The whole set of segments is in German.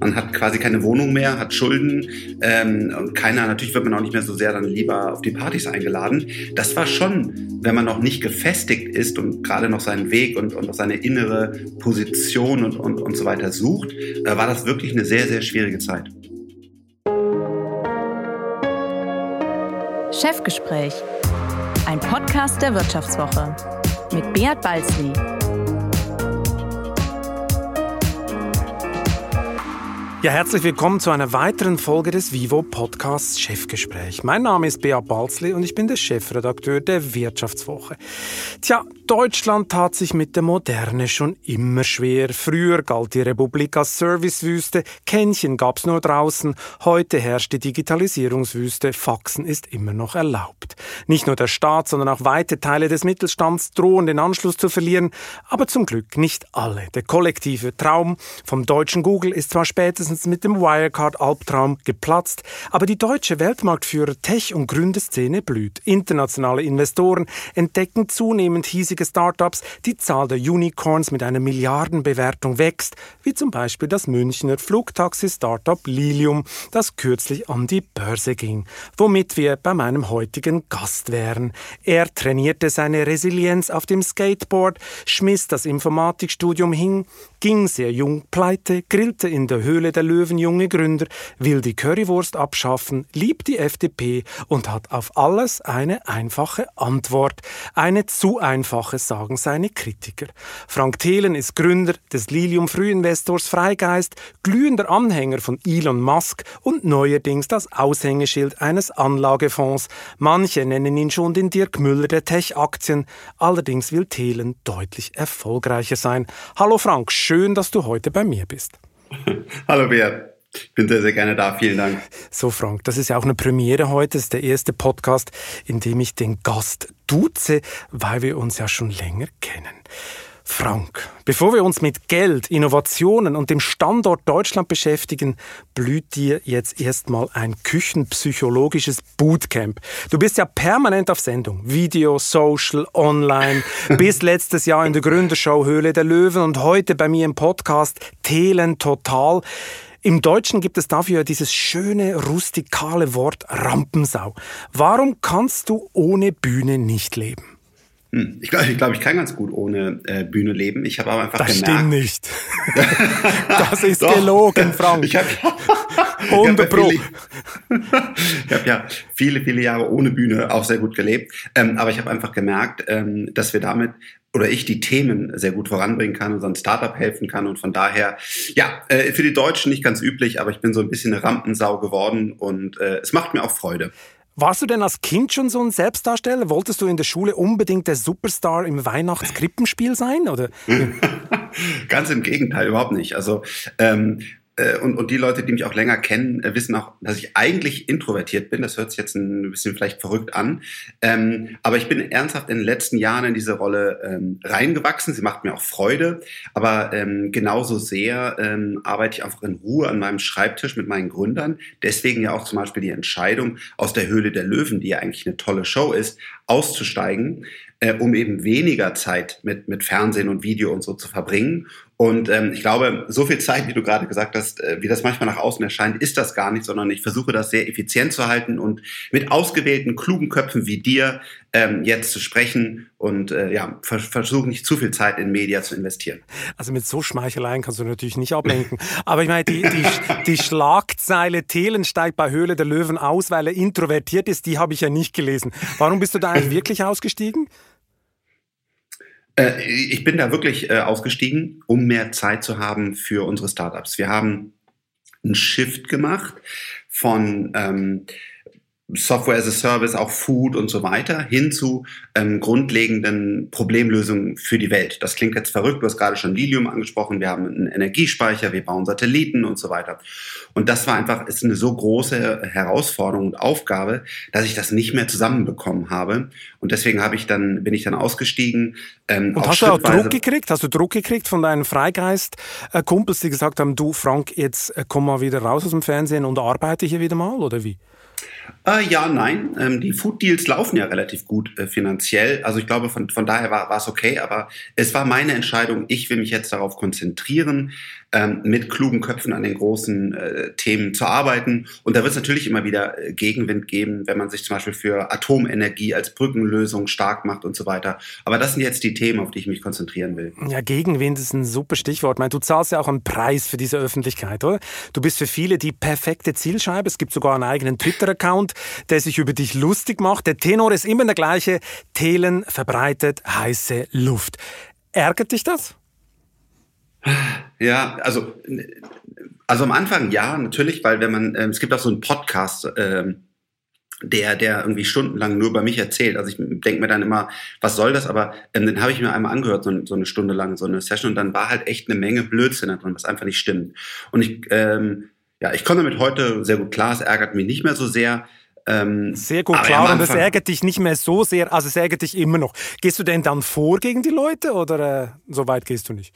Man hat quasi keine Wohnung mehr, hat Schulden ähm, und keiner, natürlich wird man auch nicht mehr so sehr dann lieber auf die Partys eingeladen. Das war schon, wenn man noch nicht gefestigt ist und gerade noch seinen Weg und, und seine innere Position und, und, und so weiter sucht, äh, war das wirklich eine sehr, sehr schwierige Zeit. Chefgespräch, ein Podcast der Wirtschaftswoche mit Beat Balzli. Ja, herzlich willkommen zu einer weiteren Folge des Vivo Podcasts Chefgespräch. Mein Name ist Beat Balzli und ich bin der Chefredakteur der Wirtschaftswoche. Tja, Deutschland tat sich mit der Moderne schon immer schwer. Früher galt die Republik als Servicewüste, Kännchen gab's nur draußen, heute herrscht die Digitalisierungswüste, Faxen ist immer noch erlaubt. Nicht nur der Staat, sondern auch weite Teile des Mittelstands drohen den Anschluss zu verlieren, aber zum Glück nicht alle. Der kollektive Traum vom deutschen Google ist zwar spätestens mit dem Wirecard-Albtraum geplatzt, aber die deutsche Weltmarktführer Tech- und Gründerszene blüht. Internationale Investoren entdecken zunehmend hiesige Startups, die Zahl der Unicorns mit einer Milliardenbewertung wächst, wie zum Beispiel das Münchner Flugtaxi-Startup Lilium, das kürzlich an die Börse ging, womit wir bei meinem heutigen Gast wären. Er trainierte seine Resilienz auf dem Skateboard, schmiss das Informatikstudium hin, ging sehr jung pleite, grillte in der Höhle der Löwen junge Gründer, will die Currywurst abschaffen, liebt die FDP und hat auf alles eine einfache Antwort. Eine zu einfache, sagen seine Kritiker. Frank Thelen ist Gründer des Lilium Frühinvestors Freigeist, glühender Anhänger von Elon Musk und neuerdings das Aushängeschild eines Anlagefonds. Manche nennen ihn schon den Dirk Müller der Tech-Aktien. Allerdings will Thelen deutlich erfolgreicher sein. Hallo Frank, schön, dass du heute bei mir bist. Hallo Bert. Ich bin sehr, sehr gerne da. Vielen Dank. So, Frank, das ist ja auch eine Premiere heute. Das ist der erste Podcast, in dem ich den Gast duze, weil wir uns ja schon länger kennen. Frank, bevor wir uns mit Geld, Innovationen und dem Standort Deutschland beschäftigen, blüht dir jetzt erstmal ein küchenpsychologisches Bootcamp. Du bist ja permanent auf Sendung. Video, Social, Online, bis letztes Jahr in der Gründershow Höhle der Löwen und heute bei mir im Podcast Telen Total. Im Deutschen gibt es dafür dieses schöne, rustikale Wort Rampensau. Warum kannst du ohne Bühne nicht leben? Hm, ich glaube, ich, glaub, ich kann ganz gut ohne äh, Bühne leben. Ich habe aber einfach das gemerkt. Das stimmt nicht. das ist gelogen, Frank. Ich habe Unbebrochen. ich habe ja viele, viele Jahre ohne Bühne auch sehr gut gelebt. Ähm, aber ich habe einfach gemerkt, ähm, dass wir damit oder ich die Themen sehr gut voranbringen kann, unseren Startup helfen kann und von daher, ja, äh, für die Deutschen nicht ganz üblich, aber ich bin so ein bisschen eine Rampensau geworden und äh, es macht mir auch Freude. Warst du denn als Kind schon so ein Selbstdarsteller? Wolltest du in der Schule unbedingt der Superstar im Weihnachtskrippenspiel sein? Oder? Ganz im Gegenteil, überhaupt nicht. Also ähm, äh, und, und die Leute, die mich auch länger kennen, äh, wissen auch, dass ich eigentlich introvertiert bin. Das hört sich jetzt ein bisschen vielleicht verrückt an. Ähm, aber ich bin ernsthaft in den letzten Jahren in diese Rolle ähm, reingewachsen. Sie macht mir auch Freude. Aber ähm, genauso sehr ähm, arbeite ich einfach in Ruhe an meinem Schreibtisch mit meinen Gründern. Deswegen ja auch zum Beispiel die Entscheidung aus der Höhle der Löwen, die ja eigentlich eine tolle Show ist, auszusteigen äh, um eben weniger Zeit mit, mit Fernsehen und Video und so zu verbringen. Und ähm, ich glaube, so viel Zeit, wie du gerade gesagt hast, äh, wie das manchmal nach außen erscheint, ist das gar nicht, sondern ich versuche das sehr effizient zu halten und mit ausgewählten, klugen Köpfen wie dir ähm, jetzt zu sprechen und äh, ja, vers versuche nicht zu viel Zeit in Media zu investieren. Also mit so Schmeicheleien kannst du natürlich nicht ablenken. Aber ich meine, die, die, die Schlagzeile Thelen steigt bei Höhle der Löwen aus, weil er introvertiert ist, die habe ich ja nicht gelesen. Warum bist du da eigentlich wirklich ausgestiegen? Äh, ich bin da wirklich äh, ausgestiegen, um mehr Zeit zu haben für unsere Startups. Wir haben einen Shift gemacht von ähm, Software as a Service, auch Food und so weiter, hin zu ähm, grundlegenden Problemlösungen für die Welt. Das klingt jetzt verrückt, du hast gerade schon Lilium angesprochen, wir haben einen Energiespeicher, wir bauen Satelliten und so weiter. Und das war einfach, ist eine so große Herausforderung und Aufgabe, dass ich das nicht mehr zusammenbekommen habe. Und deswegen habe ich dann, bin ich dann ausgestiegen. Ähm, und hast du auch Druck gekriegt? Hast du Druck gekriegt von deinen Freigeist-Kumpels, die gesagt haben, du Frank, jetzt äh, komm mal wieder raus aus dem Fernsehen und arbeite hier wieder mal, oder wie? Äh, ja, nein. Ähm, die Food Deals laufen ja relativ gut äh, finanziell. Also ich glaube, von, von daher war es okay, aber es war meine Entscheidung. Ich will mich jetzt darauf konzentrieren, ähm, mit klugen Köpfen an den großen äh, Themen zu arbeiten. Und da wird es natürlich immer wieder äh, Gegenwind geben, wenn man sich zum Beispiel für Atomenergie als Brückenlösung stark macht und so weiter. Aber das sind jetzt die Themen, auf die ich mich konzentrieren will. Ja, Gegenwind ist ein super Stichwort. Ich meine, du zahlst ja auch einen Preis für diese Öffentlichkeit, oder? Du bist für viele die perfekte Zielscheibe. Es gibt sogar einen eigenen Twitter-Account, der sich über dich lustig macht. Der Tenor ist immer der gleiche. Thelen verbreitet heiße Luft. Ärgert dich das? Ja, also, also am Anfang ja, natürlich, weil wenn man, äh, es gibt auch so einen Podcast, äh, der, der irgendwie stundenlang nur über mich erzählt. Also ich denke mir dann immer, was soll das? Aber ähm, den habe ich mir einmal angehört, so, so, eine Stunde lang, so eine Session, und dann war halt echt eine Menge Blödsinn da drin, was einfach nicht stimmt. Und ich, ähm, ja, ich komme damit heute sehr gut klar, es ärgert mich nicht mehr so sehr. Ähm, Sehr gut, klar. Und das ärgert dich nicht mehr so sehr, also es ärgert dich immer noch. Gehst du denn dann vor gegen die Leute oder äh, so weit gehst du nicht?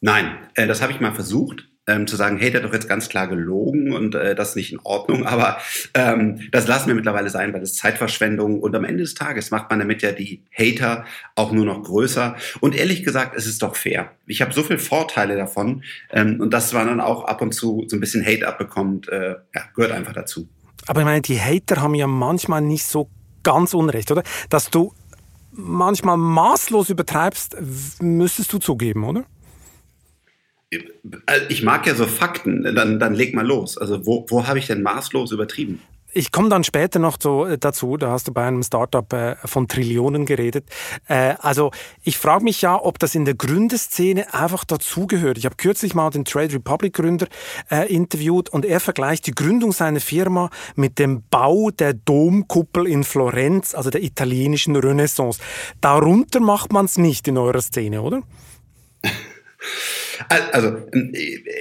Nein, äh, das habe ich mal versucht. Ähm, zu sagen, hey, der hat doch jetzt ganz klar gelogen und äh, das ist nicht in Ordnung. Aber ähm, das lassen wir mittlerweile sein, weil das Zeitverschwendung und am Ende des Tages macht man damit ja die Hater auch nur noch größer. Und ehrlich gesagt, es ist doch fair. Ich habe so viele Vorteile davon ähm, und dass man dann auch ab und zu so ein bisschen Hate abbekommt, äh, ja, gehört einfach dazu. Aber ich meine, die Hater haben ja manchmal nicht so ganz unrecht, oder? Dass du manchmal maßlos übertreibst, müsstest du zugeben, oder? Ich mag ja so Fakten, dann, dann leg mal los. Also wo, wo habe ich denn maßlos übertrieben? Ich komme dann später noch zu, äh, dazu, da hast du bei einem Startup äh, von Trillionen geredet. Äh, also ich frage mich ja, ob das in der Gründerszene einfach dazugehört. Ich habe kürzlich mal den Trade Republic Gründer äh, interviewt und er vergleicht die Gründung seiner Firma mit dem Bau der Domkuppel in Florenz, also der italienischen Renaissance. Darunter macht man es nicht in eurer Szene, oder? Also ähm,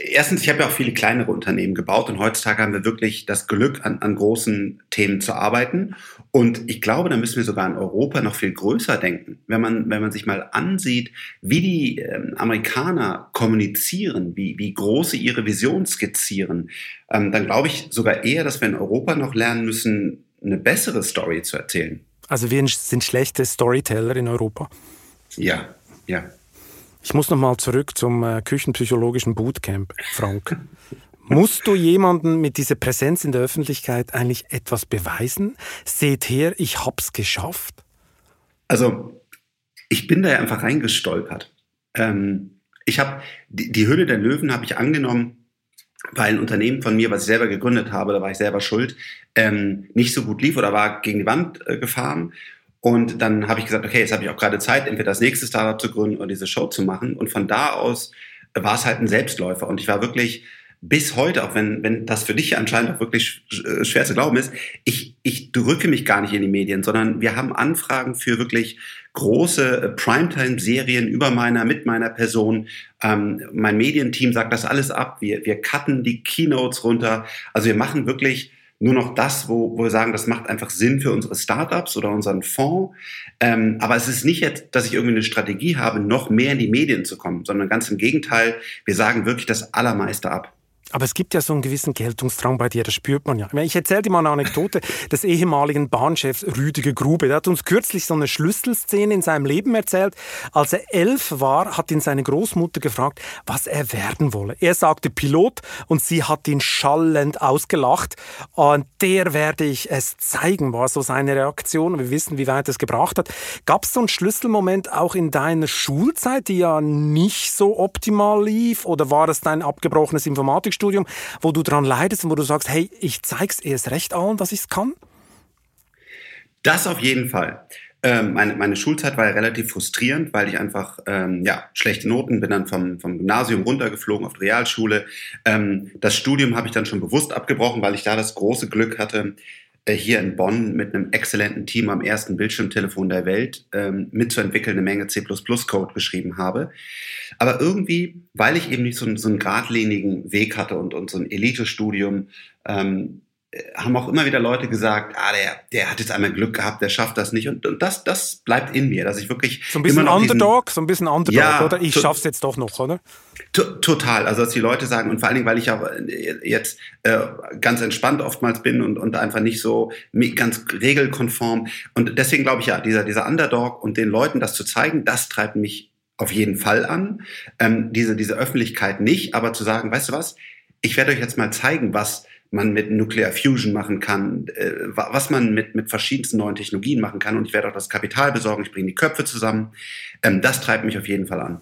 erstens, ich habe ja auch viele kleinere Unternehmen gebaut und heutzutage haben wir wirklich das Glück, an, an großen Themen zu arbeiten. Und ich glaube, da müssen wir sogar in Europa noch viel größer denken. Wenn man, wenn man sich mal ansieht, wie die ähm, Amerikaner kommunizieren, wie, wie groß sie ihre Vision skizzieren, ähm, dann glaube ich sogar eher, dass wir in Europa noch lernen müssen, eine bessere Story zu erzählen. Also wir sind schlechte Storyteller in Europa. Ja, ja. Ich muss noch mal zurück zum äh, küchenpsychologischen Bootcamp, Frank. Musst du jemanden mit dieser Präsenz in der Öffentlichkeit eigentlich etwas beweisen? Seht her, ich hab's geschafft. Also, ich bin da ja einfach reingestolpert. Ähm, ich habe die, die Hülle der Löwen habe ich angenommen, weil ein Unternehmen von mir, was ich selber gegründet habe, da war ich selber schuld, ähm, nicht so gut lief oder war gegen die Wand äh, gefahren. Und dann habe ich gesagt, okay, jetzt habe ich auch gerade Zeit, entweder das nächste Startup zu gründen oder diese Show zu machen. Und von da aus war es halt ein Selbstläufer. Und ich war wirklich bis heute, auch wenn, wenn das für dich anscheinend auch wirklich äh, schwer zu glauben ist, ich, ich drücke mich gar nicht in die Medien, sondern wir haben Anfragen für wirklich große äh, Primetime-Serien über meiner, mit meiner Person. Ähm, mein Medienteam sagt das alles ab. Wir, wir cutten die Keynotes runter. Also wir machen wirklich nur noch das, wo, wo wir sagen, das macht einfach Sinn für unsere Startups oder unseren Fonds. Ähm, aber es ist nicht jetzt, dass ich irgendwie eine Strategie habe, noch mehr in die Medien zu kommen, sondern ganz im Gegenteil, wir sagen wirklich das Allermeiste ab. Aber es gibt ja so einen gewissen Geltungsdrang bei dir, das spürt man ja. Ich erzähle dir mal eine Anekdote des ehemaligen Bahnchefs Rüdiger Grube. Der hat uns kürzlich so eine Schlüsselszene in seinem Leben erzählt. Als er elf war, hat ihn seine Großmutter gefragt, was er werden wolle. Er sagte Pilot und sie hat ihn schallend ausgelacht. Und der werde ich es zeigen, war so seine Reaktion. Wir wissen, wie weit es gebracht hat. Gab es so einen Schlüsselmoment auch in deiner Schulzeit, die ja nicht so optimal lief? Oder war es dein abgebrochenes Informatik Musikstudium, wo du daran leidest und wo du sagst, hey, ich zeig's erst recht allen, dass ich's kann? Das auf jeden Fall. Ähm, meine, meine, Schulzeit war ja relativ frustrierend, weil ich einfach ähm, ja, schlechte Noten bin dann vom, vom Gymnasium runtergeflogen auf die Realschule. Ähm, das Studium habe ich dann schon bewusst abgebrochen, weil ich da das große Glück hatte, hier in Bonn mit einem exzellenten Team am ersten Bildschirmtelefon der Welt ähm, mitzuentwickeln, eine Menge C++-Code geschrieben habe. Aber irgendwie, weil ich eben nicht so, so einen geradlinigen Weg hatte und, und so ein Elite-Studium, ähm, haben auch immer wieder Leute gesagt, ah, der, der hat jetzt einmal Glück gehabt, der schafft das nicht. Und, und das, das bleibt in mir, dass ich wirklich. So ein bisschen Underdog, diesen, so ein bisschen Underdog, ja, oder? Ich schaff's jetzt doch noch, oder? Total. Also, dass die Leute sagen, und vor allen Dingen, weil ich auch äh, jetzt äh, ganz entspannt oftmals bin und, und einfach nicht so ganz regelkonform. Und deswegen glaube ich ja, dieser, dieser Underdog und den Leuten das zu zeigen, das treibt mich auf jeden Fall an. Ähm, diese, diese Öffentlichkeit nicht, aber zu sagen, weißt du was, ich werde euch jetzt mal zeigen, was man mit Nuclear Fusion machen kann, äh, was man mit, mit verschiedensten neuen Technologien machen kann. Und ich werde auch das Kapital besorgen, ich bringe die Köpfe zusammen. Ähm, das treibt mich auf jeden Fall an.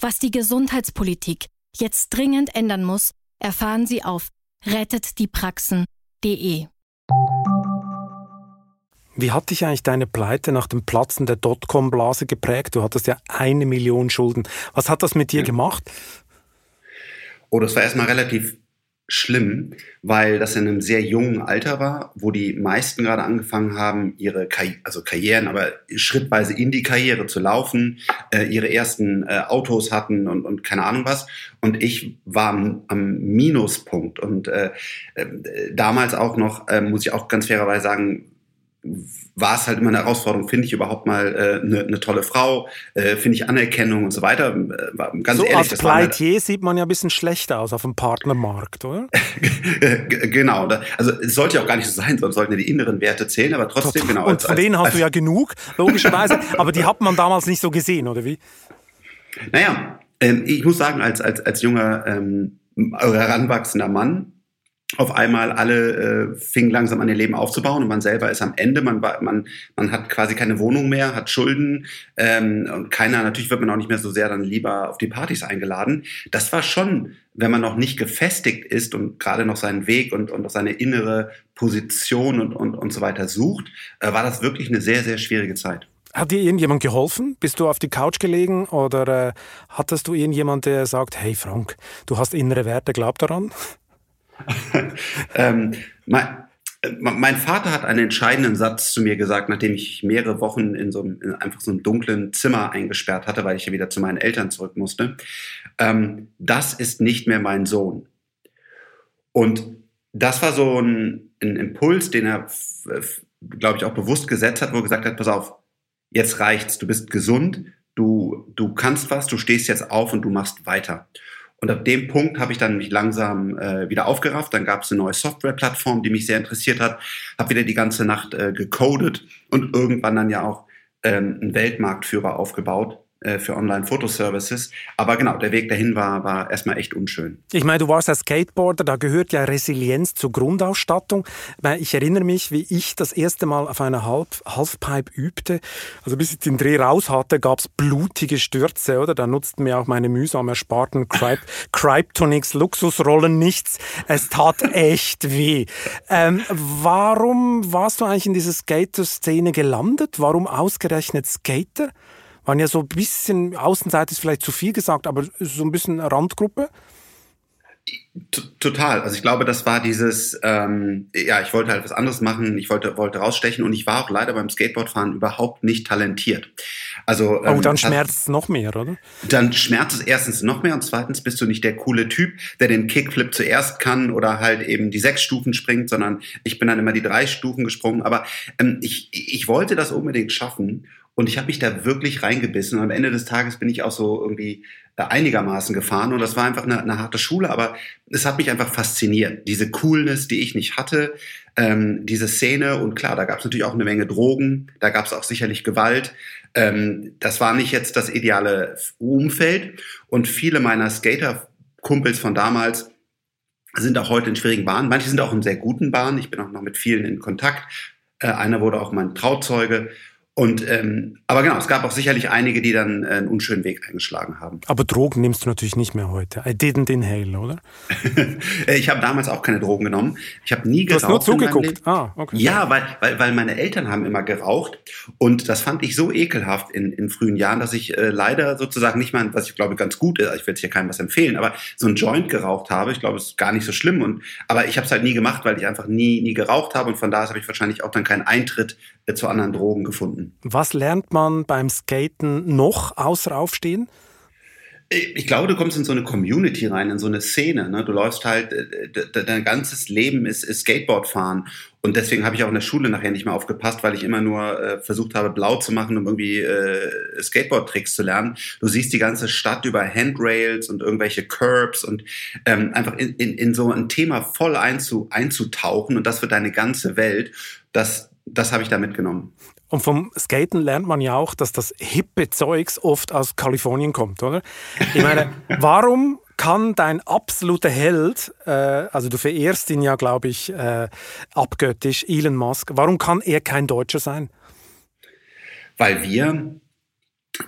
Was die Gesundheitspolitik jetzt dringend ändern muss, erfahren Sie auf rettetdiepraxen.de. Wie hat dich eigentlich deine Pleite nach dem Platzen der Dotcom-Blase geprägt? Du hattest ja eine Million Schulden. Was hat das mit dir ja. gemacht? Oh, das war erstmal relativ schlimm, weil das in einem sehr jungen Alter war, wo die meisten gerade angefangen haben, ihre Karri also Karrieren, aber schrittweise in die Karriere zu laufen, äh, ihre ersten äh, Autos hatten und, und keine Ahnung was. Und ich war am, am Minuspunkt. Und äh, äh damals auch noch, äh, muss ich auch ganz fairerweise sagen, war es halt immer eine Herausforderung, finde ich überhaupt mal eine äh, ne, tolle Frau, äh, finde ich Anerkennung und so weiter. Äh, ganz so ehrlich, als Pleitier sieht man ja ein bisschen schlechter aus auf dem Partnermarkt, oder? genau. Also es sollte ja auch gar nicht so sein, sondern sollten ja die inneren Werte zählen, aber trotzdem, Total. genau. Und von als, denen hast du ja genug, logischerweise, aber die hat man damals nicht so gesehen, oder wie? Naja, ähm, ich muss sagen, als, als, als junger ähm, heranwachsender Mann, auf einmal alle äh, fingen langsam an ihr Leben aufzubauen und man selber ist am Ende, man, man, man hat quasi keine Wohnung mehr, hat Schulden ähm, und keiner, natürlich wird man auch nicht mehr so sehr dann lieber auf die Partys eingeladen. Das war schon, wenn man noch nicht gefestigt ist und gerade noch seinen Weg und, und seine innere Position und, und, und so weiter sucht, äh, war das wirklich eine sehr, sehr schwierige Zeit. Hat dir irgendjemand geholfen? Bist du auf die Couch gelegen oder äh, hattest du irgendjemand, der sagt, hey Frank, du hast innere Werte, glaub daran? ähm, mein, mein, Vater hat einen entscheidenden Satz zu mir gesagt, nachdem ich mehrere Wochen in so einem, in einfach so einem dunklen Zimmer eingesperrt hatte, weil ich ja wieder zu meinen Eltern zurück musste. Ähm, das ist nicht mehr mein Sohn. Und das war so ein, ein Impuls, den er, glaube ich, auch bewusst gesetzt hat, wo er gesagt hat, pass auf, jetzt reicht's, du bist gesund, du, du kannst was, du stehst jetzt auf und du machst weiter. Und ab dem Punkt habe ich dann mich langsam äh, wieder aufgerafft. Dann gab es eine neue Softwareplattform, die mich sehr interessiert hat. Habe wieder die ganze Nacht äh, gecodet und irgendwann dann ja auch ähm, einen Weltmarktführer aufgebaut äh, für Online-Fotoservices. Aber genau, der Weg dahin war, war erstmal echt unschön. Ich meine, du warst ja Skateboarder, da gehört ja Resilienz zur Grundausstattung. Ich erinnere mich, wie ich das erste Mal auf einer Half Halfpipe übte. Also bis ich den Dreh raus hatte, gab es blutige Stürze, oder? Da nutzten mir auch meine mühsam ersparten Cryptonics Luxusrollen nichts. Es tat echt weh. Ähm, warum warst du eigentlich in dieser Skater-Szene gelandet? Warum ausgerechnet Skater? Waren ja so ein bisschen, Außenseite ist vielleicht zu viel gesagt, aber so ein bisschen Randgruppe. Total. Also ich glaube, das war dieses, ähm, ja, ich wollte halt was anderes machen, ich wollte, wollte rausstechen und ich war auch leider beim Skateboardfahren überhaupt nicht talentiert. Also, oh, ähm, dann schmerzt es noch mehr, oder? Dann schmerzt es erstens noch mehr und zweitens bist du nicht der coole Typ, der den Kickflip zuerst kann oder halt eben die sechs Stufen springt, sondern ich bin dann immer die drei Stufen gesprungen. Aber ähm, ich, ich wollte das unbedingt schaffen und ich habe mich da wirklich reingebissen. Und am Ende des Tages bin ich auch so irgendwie äh, einigermaßen gefahren. Und das war einfach eine, eine harte Schule, aber es hat mich einfach fasziniert. Diese Coolness, die ich nicht hatte, ähm, diese Szene. Und klar, da gab es natürlich auch eine Menge Drogen, da gab es auch sicherlich Gewalt. Ähm, das war nicht jetzt das ideale Umfeld. Und viele meiner Skater-Kumpels von damals sind auch heute in schwierigen Bahnen. Manche sind auch in sehr guten Bahnen. Ich bin auch noch mit vielen in Kontakt. Äh, einer wurde auch mein Trauzeuge. Und ähm, aber genau, es gab auch sicherlich einige, die dann äh, einen unschönen Weg eingeschlagen haben. Aber Drogen nimmst du natürlich nicht mehr heute. I didn't inhale, oder? ich habe damals auch keine Drogen genommen. Ich habe nie geraucht. Du hast nur zugeguckt. Ah, okay. Ja, weil, weil, weil meine Eltern haben immer geraucht und das fand ich so ekelhaft in, in frühen Jahren, dass ich äh, leider sozusagen nicht mal, was ich glaube ganz gut ist, ich will jetzt hier keinem was empfehlen, aber so ein Joint geraucht habe. Ich glaube, es ist gar nicht so schlimm. Und aber ich habe es halt nie gemacht, weil ich einfach nie nie geraucht habe und von da habe ich wahrscheinlich auch dann keinen Eintritt äh, zu anderen Drogen gefunden. Was lernt man beim Skaten noch außer Aufstehen? Ich glaube, du kommst in so eine Community rein, in so eine Szene. Ne? Du läufst halt, äh, dein ganzes Leben ist, ist Skateboard fahren. Und deswegen habe ich auch in der Schule nachher nicht mehr aufgepasst, weil ich immer nur äh, versucht habe, blau zu machen, um irgendwie äh, Skateboard-Tricks zu lernen. Du siehst die ganze Stadt über Handrails und irgendwelche Curbs und ähm, einfach in, in, in so ein Thema voll einzu, einzutauchen. Und das wird deine ganze Welt. Das, das habe ich da mitgenommen. Und vom Skaten lernt man ja auch, dass das hippe Zeugs oft aus Kalifornien kommt, oder? Ich meine, warum kann dein absoluter Held, äh, also du verehrst ihn ja, glaube ich, äh, abgöttisch, Elon Musk, warum kann er kein Deutscher sein? Weil wir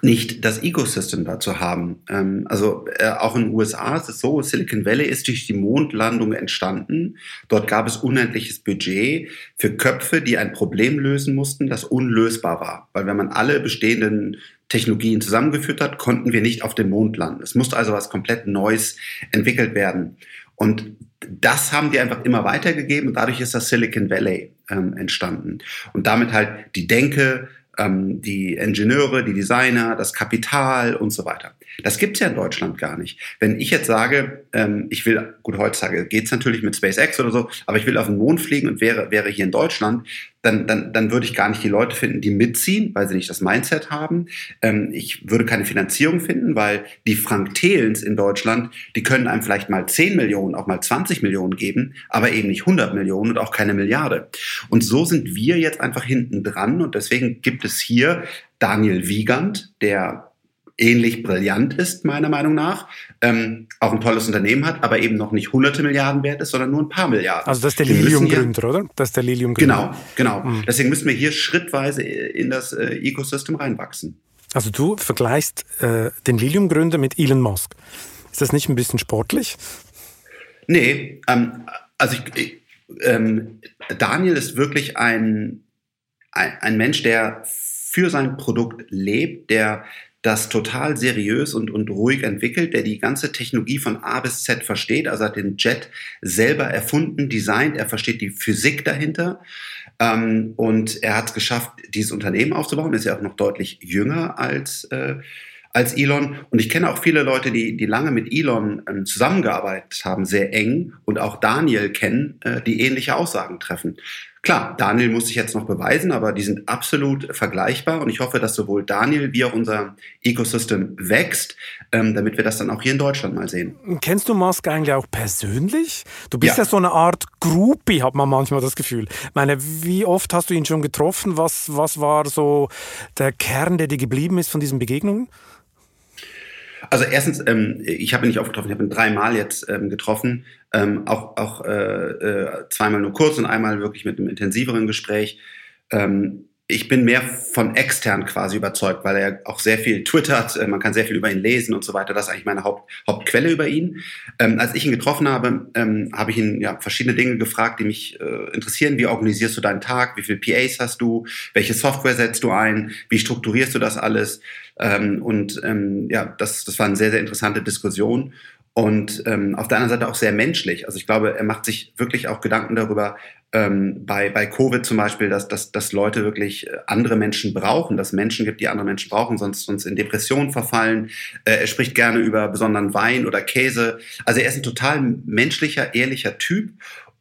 nicht das Ecosystem dazu haben. Ähm, also äh, auch in den USA ist es so, Silicon Valley ist durch die Mondlandung entstanden. Dort gab es unendliches Budget für Köpfe, die ein Problem lösen mussten, das unlösbar war. Weil wenn man alle bestehenden Technologien zusammengeführt hat, konnten wir nicht auf dem Mond landen. Es musste also was komplett Neues entwickelt werden. Und das haben die einfach immer weitergegeben und dadurch ist das Silicon Valley ähm, entstanden. Und damit halt die Denke, ähm, die Ingenieure, die Designer, das Kapital und so weiter. Das gibt's ja in Deutschland gar nicht. Wenn ich jetzt sage, ähm, ich will, gut, heutzutage geht's natürlich mit SpaceX oder so, aber ich will auf den Mond fliegen und wäre, wäre hier in Deutschland, dann, dann, dann würde ich gar nicht die Leute finden, die mitziehen, weil sie nicht das Mindset haben. Ähm, ich würde keine Finanzierung finden, weil die Frank Thelens in Deutschland, die können einem vielleicht mal 10 Millionen, auch mal 20 Millionen geben, aber eben nicht 100 Millionen und auch keine Milliarde. Und so sind wir jetzt einfach hinten dran und deswegen gibt es hier Daniel Wiegand, der ähnlich brillant ist, meiner Meinung nach, ähm, auch ein tolles Unternehmen hat, aber eben noch nicht hunderte Milliarden wert ist, sondern nur ein paar Milliarden. Also das ist der Lilium-Gründer, oder? Das ist der Lilium-Gründer. Genau, genau. Mhm. Deswegen müssen wir hier schrittweise in das äh, Ecosystem reinwachsen. Also du vergleichst äh, den Lilium-Gründer mit Elon Musk. Ist das nicht ein bisschen sportlich? Nee, ähm, also ich, ich, ähm, Daniel ist wirklich ein, ein, ein Mensch, der für sein Produkt lebt, der das total seriös und, und ruhig entwickelt, der die ganze Technologie von A bis Z versteht. Also hat den Jet selber erfunden, designt, er versteht die Physik dahinter. Ähm, und er hat es geschafft, dieses Unternehmen aufzubauen. Ist ja auch noch deutlich jünger als, äh, als Elon. Und ich kenne auch viele Leute, die, die lange mit Elon ähm, zusammengearbeitet haben, sehr eng und auch Daniel kennen, äh, die ähnliche Aussagen treffen. Klar, Daniel muss sich jetzt noch beweisen, aber die sind absolut vergleichbar und ich hoffe, dass sowohl Daniel wie auch unser Ecosystem wächst, ähm, damit wir das dann auch hier in Deutschland mal sehen. Kennst du Musk eigentlich auch persönlich? Du bist ja, ja so eine Art Groupie, hat man manchmal das Gefühl. Ich meine, wie oft hast du ihn schon getroffen? Was, was war so der Kern, der dir geblieben ist von diesen Begegnungen? Also erstens, ähm, ich habe ihn nicht oft getroffen, ich habe ihn dreimal jetzt ähm, getroffen, ähm, auch, auch äh, äh, zweimal nur kurz und einmal wirklich mit einem intensiveren Gespräch. Ähm, ich bin mehr von extern quasi überzeugt, weil er auch sehr viel twittert, äh, man kann sehr viel über ihn lesen und so weiter. Das ist eigentlich meine Haupt, Hauptquelle über ihn. Ähm, als ich ihn getroffen habe, ähm, habe ich ihn ja verschiedene Dinge gefragt, die mich äh, interessieren. Wie organisierst du deinen Tag? Wie viele PAs hast du? Welche Software setzt du ein? Wie strukturierst du das alles? Ähm, und ähm, ja, das, das war eine sehr, sehr interessante Diskussion und ähm, auf der anderen Seite auch sehr menschlich. Also ich glaube, er macht sich wirklich auch Gedanken darüber, ähm, bei, bei Covid zum Beispiel, dass, dass, dass Leute wirklich äh, andere Menschen brauchen, dass Menschen gibt, die andere Menschen brauchen, sonst, sonst in Depressionen verfallen. Äh, er spricht gerne über besonderen Wein oder Käse. Also er ist ein total menschlicher, ehrlicher Typ.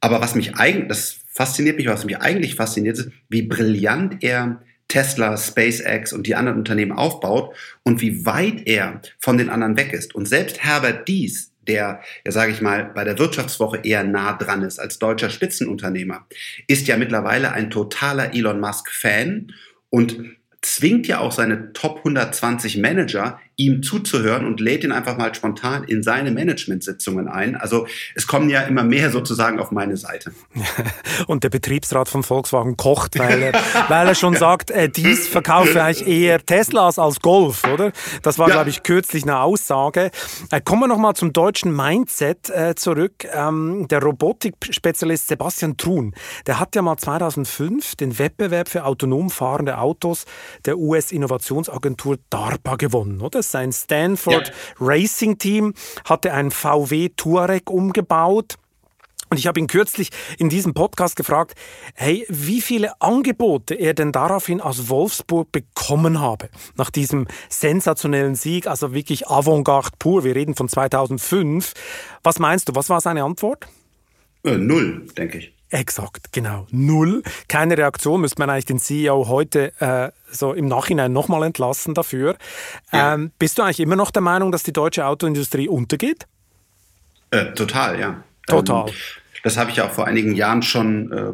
Aber was mich eigentlich, das fasziniert mich, was mich eigentlich fasziniert, ist, wie brillant er Tesla, SpaceX und die anderen Unternehmen aufbaut und wie weit er von den anderen weg ist. Und selbst Herbert Dies, der, ja sage ich mal, bei der Wirtschaftswoche eher nah dran ist als deutscher Spitzenunternehmer, ist ja mittlerweile ein totaler Elon Musk-Fan und zwingt ja auch seine Top 120 Manager ihm zuzuhören und lädt ihn einfach mal spontan in seine Managementsitzungen ein. Also es kommen ja immer mehr sozusagen auf meine Seite. Und der Betriebsrat von Volkswagen kocht, weil er, weil er schon sagt, äh, dies verkaufe eigentlich eher Teslas als Golf, oder? Das war, ja. glaube ich, kürzlich eine Aussage. Äh, kommen wir nochmal zum deutschen Mindset äh, zurück. Ähm, der Robotikspezialist Sebastian Truhn, der hat ja mal 2005 den Wettbewerb für autonom fahrende Autos der US-Innovationsagentur DARPA gewonnen, oder? Sein Stanford ja. Racing Team hatte ein VW Touareg umgebaut Und ich habe ihn kürzlich in diesem Podcast gefragt, hey, wie viele Angebote er denn daraufhin aus Wolfsburg bekommen habe. Nach diesem sensationellen Sieg, also wirklich Avantgarde pur, wir reden von 2005. Was meinst du, was war seine Antwort? Äh, null, denke ich. Exakt, genau. Null. Keine Reaktion, müsste man eigentlich den CEO heute äh, so im Nachhinein nochmal entlassen dafür. Ja. Ähm, bist du eigentlich immer noch der Meinung, dass die deutsche Autoindustrie untergeht? Äh, total, ja. Total. Ähm, das habe ich ja auch vor einigen Jahren schon äh,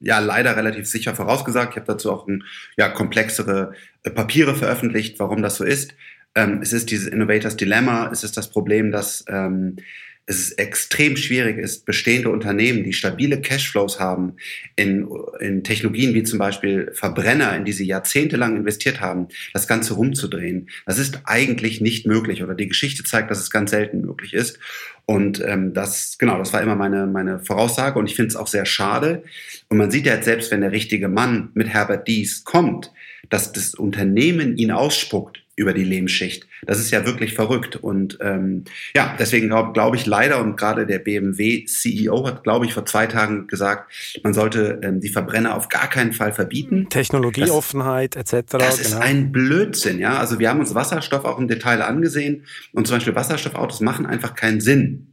ja leider relativ sicher vorausgesagt. Ich habe dazu auch ein, ja, komplexere äh, Papiere veröffentlicht, warum das so ist. Ähm, es ist dieses Innovators Dilemma, es ist das Problem, dass ähm, es extrem schwierig ist, bestehende Unternehmen, die stabile Cashflows haben, in, in Technologien wie zum Beispiel Verbrenner, in die sie jahrzehntelang investiert haben, das Ganze rumzudrehen. Das ist eigentlich nicht möglich oder die Geschichte zeigt, dass es ganz selten möglich ist. Und ähm, das, genau, das war immer meine, meine Voraussage und ich finde es auch sehr schade. Und man sieht ja jetzt selbst, wenn der richtige Mann mit Herbert Dies kommt, dass das Unternehmen ihn ausspuckt über die Lehmschicht. Das ist ja wirklich verrückt. Und ähm, ja, deswegen glaube glaub ich leider, und gerade der BMW-CEO hat, glaube ich, vor zwei Tagen gesagt, man sollte ähm, die Verbrenner auf gar keinen Fall verbieten. Technologieoffenheit etc. Das genau. ist ein Blödsinn, ja. Also wir haben uns Wasserstoff auch im Detail angesehen und zum Beispiel Wasserstoffautos machen einfach keinen Sinn.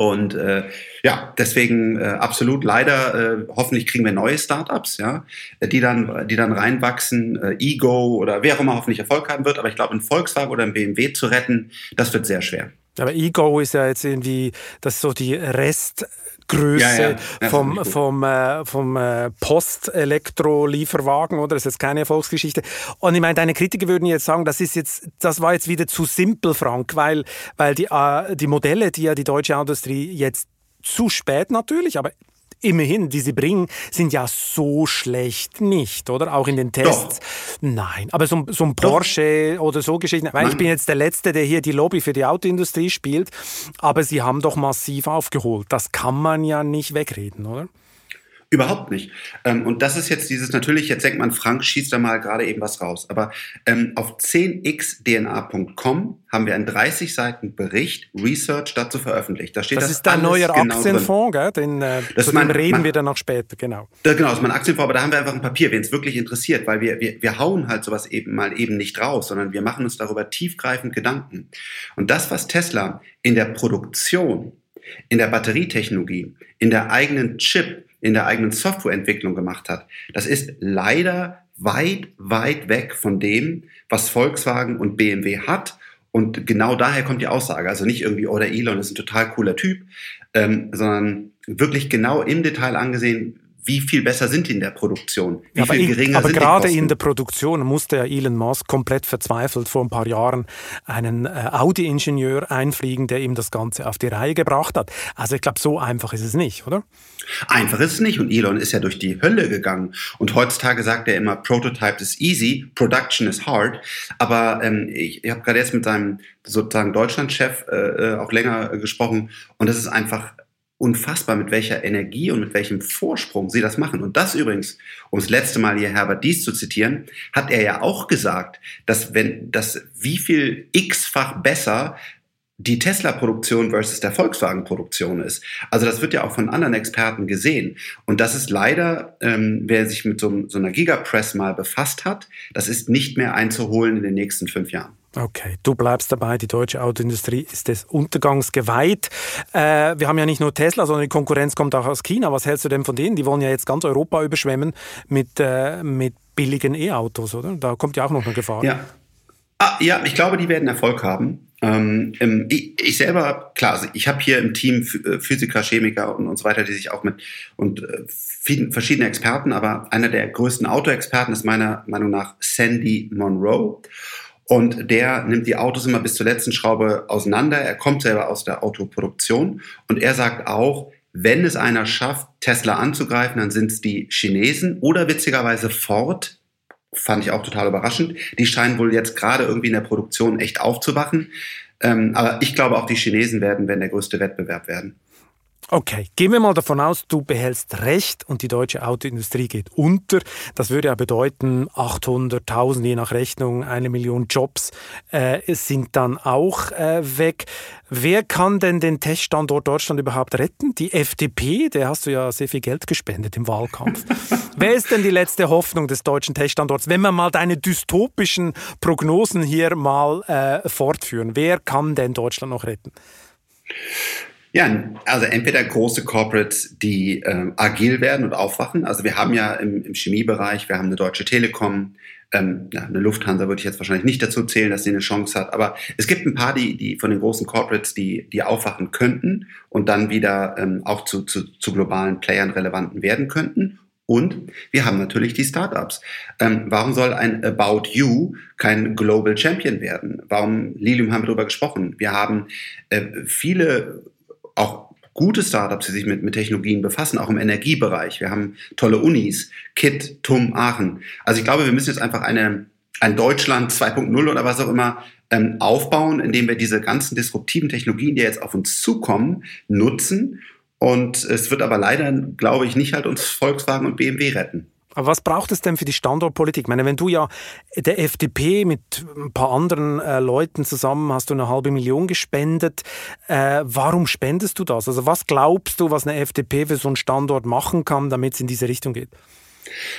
Und äh, ja, deswegen äh, absolut leider, äh, hoffentlich kriegen wir neue Startups, ja, die dann, die dann reinwachsen, äh, Ego oder wer auch immer hoffentlich Erfolg haben wird. Aber ich glaube, ein Volkswagen oder ein BMW zu retten, das wird sehr schwer. Aber Ego ist ja jetzt irgendwie, das ist so die Rest, Größe ja, ja. vom, vom, äh, vom äh, Post-Elektro-Lieferwagen, oder? Das ist jetzt keine Erfolgsgeschichte. Und ich meine, deine Kritiker würden jetzt sagen, das ist jetzt, das war jetzt wieder zu simpel, Frank, weil, weil die, äh, die Modelle, die ja die deutsche Industrie jetzt zu spät natürlich, aber immerhin, die sie bringen, sind ja so schlecht nicht, oder? Auch in den Tests. Doch. Nein, aber so, so ein Porsche Doch. oder so Geschichten. Ich bin jetzt der Letzte, der hier die Lobby für die Autoindustrie spielt, aber sie haben doch massiv aufgeholt. Das kann man ja nicht wegreden, oder? Überhaupt nicht. Ähm, und das ist jetzt dieses, natürlich, jetzt denkt man, Frank schießt da mal gerade eben was raus. Aber ähm, auf 10xdna.com haben wir einen 30 Seiten Bericht, Research dazu veröffentlicht. Da steht das, das ist dein neuer genau Aktienfonds, gell? Den, äh, das zu mein, reden mein, wir dann noch später, genau. Da, genau, das ist mein Aktienfonds, aber da haben wir einfach ein Papier, wen es wirklich interessiert, weil wir, wir, wir hauen halt sowas eben mal eben nicht raus, sondern wir machen uns darüber tiefgreifend Gedanken. Und das, was Tesla in der Produktion, in der Batterietechnologie, in der eigenen Chip, in der eigenen Softwareentwicklung gemacht hat, das ist leider weit, weit weg von dem, was Volkswagen und BMW hat. Und genau daher kommt die Aussage. Also nicht irgendwie, oh, der Elon ist ein total cooler Typ, ähm, sondern wirklich genau im Detail angesehen, wie viel besser sind die in der Produktion? Wie ja, viel geringer ich, aber sind gerade in der Produktion musste ja Elon Musk komplett verzweifelt vor ein paar Jahren einen äh, Audi-Ingenieur einfliegen, der ihm das Ganze auf die Reihe gebracht hat. Also ich glaube, so einfach ist es nicht, oder? Einfach ist es nicht. Und Elon ist ja durch die Hölle gegangen. Und heutzutage sagt er immer, Prototype is easy, Production is hard. Aber ähm, ich, ich habe gerade jetzt mit seinem sozusagen Deutschlandchef äh, äh auch länger äh, gesprochen. Und das ist einfach unfassbar, mit welcher Energie und mit welchem Vorsprung sie das machen. Und das übrigens, um das letzte Mal hier Herbert Dies zu zitieren, hat er ja auch gesagt, dass wenn, dass wie viel x-fach besser die Tesla-Produktion versus der Volkswagen-Produktion ist. Also das wird ja auch von anderen Experten gesehen. Und das ist leider, ähm, wer sich mit so, so einer Gigapress mal befasst hat, das ist nicht mehr einzuholen in den nächsten fünf Jahren. Okay, du bleibst dabei, die deutsche Autoindustrie ist des Untergangs geweiht. Äh, wir haben ja nicht nur Tesla, sondern die Konkurrenz kommt auch aus China. Was hältst du denn von denen? Die wollen ja jetzt ganz Europa überschwemmen mit, äh, mit billigen E-Autos, oder? Da kommt ja auch noch eine Gefahr. Ja. Ah, ja, ich glaube, die werden Erfolg haben. Ähm, ich, ich, selber, klar, also ich habe hier im Team äh, Physiker, Chemiker und, und so weiter, die sich auch mit und äh, vielen, Experten, aber einer der größten Autoexperten ist meiner Meinung nach Sandy Monroe. Und der nimmt die Autos immer bis zur letzten Schraube auseinander. Er kommt selber aus der Autoproduktion und er sagt auch, wenn es einer schafft, Tesla anzugreifen, dann sind es die Chinesen oder witzigerweise Ford. Fand ich auch total überraschend. Die scheinen wohl jetzt gerade irgendwie in der Produktion echt aufzuwachen. Ähm, aber ich glaube auch die Chinesen werden, wenn der größte Wettbewerb werden. Okay, gehen wir mal davon aus, du behältst Recht und die deutsche Autoindustrie geht unter. Das würde ja bedeuten, 800.000 je nach Rechnung, eine Million Jobs äh, sind dann auch äh, weg. Wer kann denn den Teststandort Deutschland überhaupt retten? Die FDP, der hast du ja sehr viel Geld gespendet im Wahlkampf. Wer ist denn die letzte Hoffnung des deutschen Teststandorts? Wenn wir mal deine dystopischen Prognosen hier mal äh, fortführen, wer kann denn Deutschland noch retten? Ja, also entweder große Corporates, die äh, agil werden und aufwachen. Also wir haben ja im, im Chemiebereich, wir haben eine Deutsche Telekom, ähm, ja, eine Lufthansa würde ich jetzt wahrscheinlich nicht dazu zählen, dass sie eine Chance hat. Aber es gibt ein paar, die, die von den großen Corporates, die, die aufwachen könnten und dann wieder ähm, auch zu, zu, zu globalen Playern relevanten werden könnten. Und wir haben natürlich die Startups. Ähm, warum soll ein About You kein Global Champion werden? Warum, Lilium haben wir darüber gesprochen. Wir haben äh, viele auch gute Startups, die sich mit, mit Technologien befassen, auch im Energiebereich. Wir haben tolle Unis, KIT, TUM, Aachen. Also ich glaube, wir müssen jetzt einfach eine, ein Deutschland 2.0 oder was auch immer ähm, aufbauen, indem wir diese ganzen disruptiven Technologien, die jetzt auf uns zukommen, nutzen. Und es wird aber leider, glaube ich, nicht halt uns Volkswagen und BMW retten. Aber was braucht es denn für die Standortpolitik? Ich meine, wenn du ja der FDP mit ein paar anderen äh, Leuten zusammen hast du eine halbe Million gespendet, äh, warum spendest du das? Also was glaubst du, was eine FDP für so einen Standort machen kann, damit es in diese Richtung geht?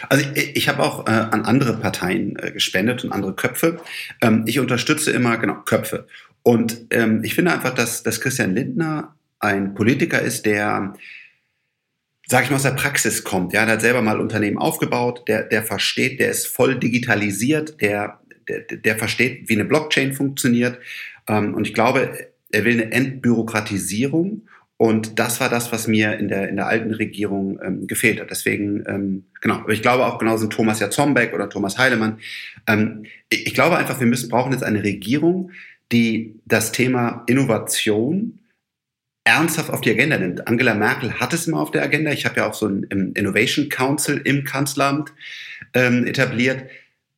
Also ich, ich habe auch äh, an andere Parteien äh, gespendet und andere Köpfe. Ähm, ich unterstütze immer genau Köpfe. Und ähm, ich finde einfach, dass, dass Christian Lindner ein Politiker ist, der sag ich mal, aus der Praxis kommt. Ja, der hat selber mal Unternehmen aufgebaut, der, der versteht, der ist voll digitalisiert, der, der, der versteht, wie eine Blockchain funktioniert. Ähm, und ich glaube, er will eine Entbürokratisierung. Und das war das, was mir in der, in der alten Regierung ähm, gefehlt hat. Deswegen, ähm, genau, aber ich glaube auch genauso Thomas Jatzombeck oder Thomas Heilemann. Ähm, ich, ich glaube einfach, wir müssen, brauchen jetzt eine Regierung, die das Thema Innovation ernsthaft auf die Agenda nimmt. Angela Merkel hat es immer auf der Agenda. Ich habe ja auch so ein Innovation Council im Kanzleramt ähm, etabliert.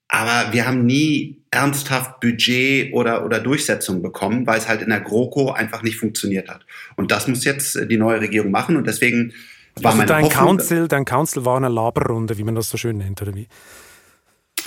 Aber wir haben nie ernsthaft Budget oder, oder Durchsetzung bekommen, weil es halt in der GroKo einfach nicht funktioniert hat. Und das muss jetzt die neue Regierung machen. Und deswegen war also meine dein Hoffnung, Council, dein Council war eine Laberrunde, wie man das so schön nennt, oder wie?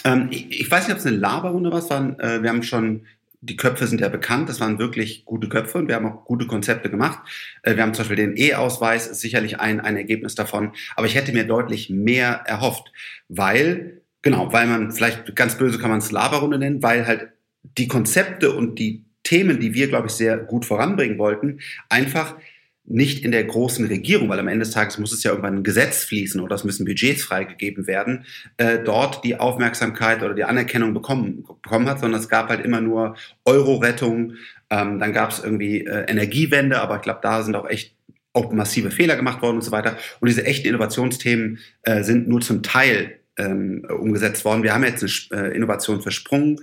Ähm, ich, ich, weiß nicht, ob es eine Laberrunde war. Waren, äh, wir haben schon die Köpfe sind ja bekannt, das waren wirklich gute Köpfe und wir haben auch gute Konzepte gemacht. Äh, wir haben zum Beispiel den E-Ausweis, ist sicherlich ein, ein Ergebnis davon, aber ich hätte mir deutlich mehr erhofft, weil, genau, weil man, vielleicht ganz böse kann man es Laberrunde nennen, weil halt die Konzepte und die Themen, die wir, glaube ich, sehr gut voranbringen wollten, einfach nicht in der großen Regierung, weil am Ende des Tages muss es ja irgendwann ein Gesetz fließen oder es müssen Budgets freigegeben werden, äh, dort die Aufmerksamkeit oder die Anerkennung bekommen, bekommen hat, sondern es gab halt immer nur Euro-Rettung, ähm, dann gab es irgendwie äh, Energiewende, aber ich glaube, da sind auch echt auch massive Fehler gemacht worden und so weiter. Und diese echten Innovationsthemen äh, sind nur zum Teil ähm, umgesetzt worden. Wir haben jetzt eine äh, Innovation für Sprung,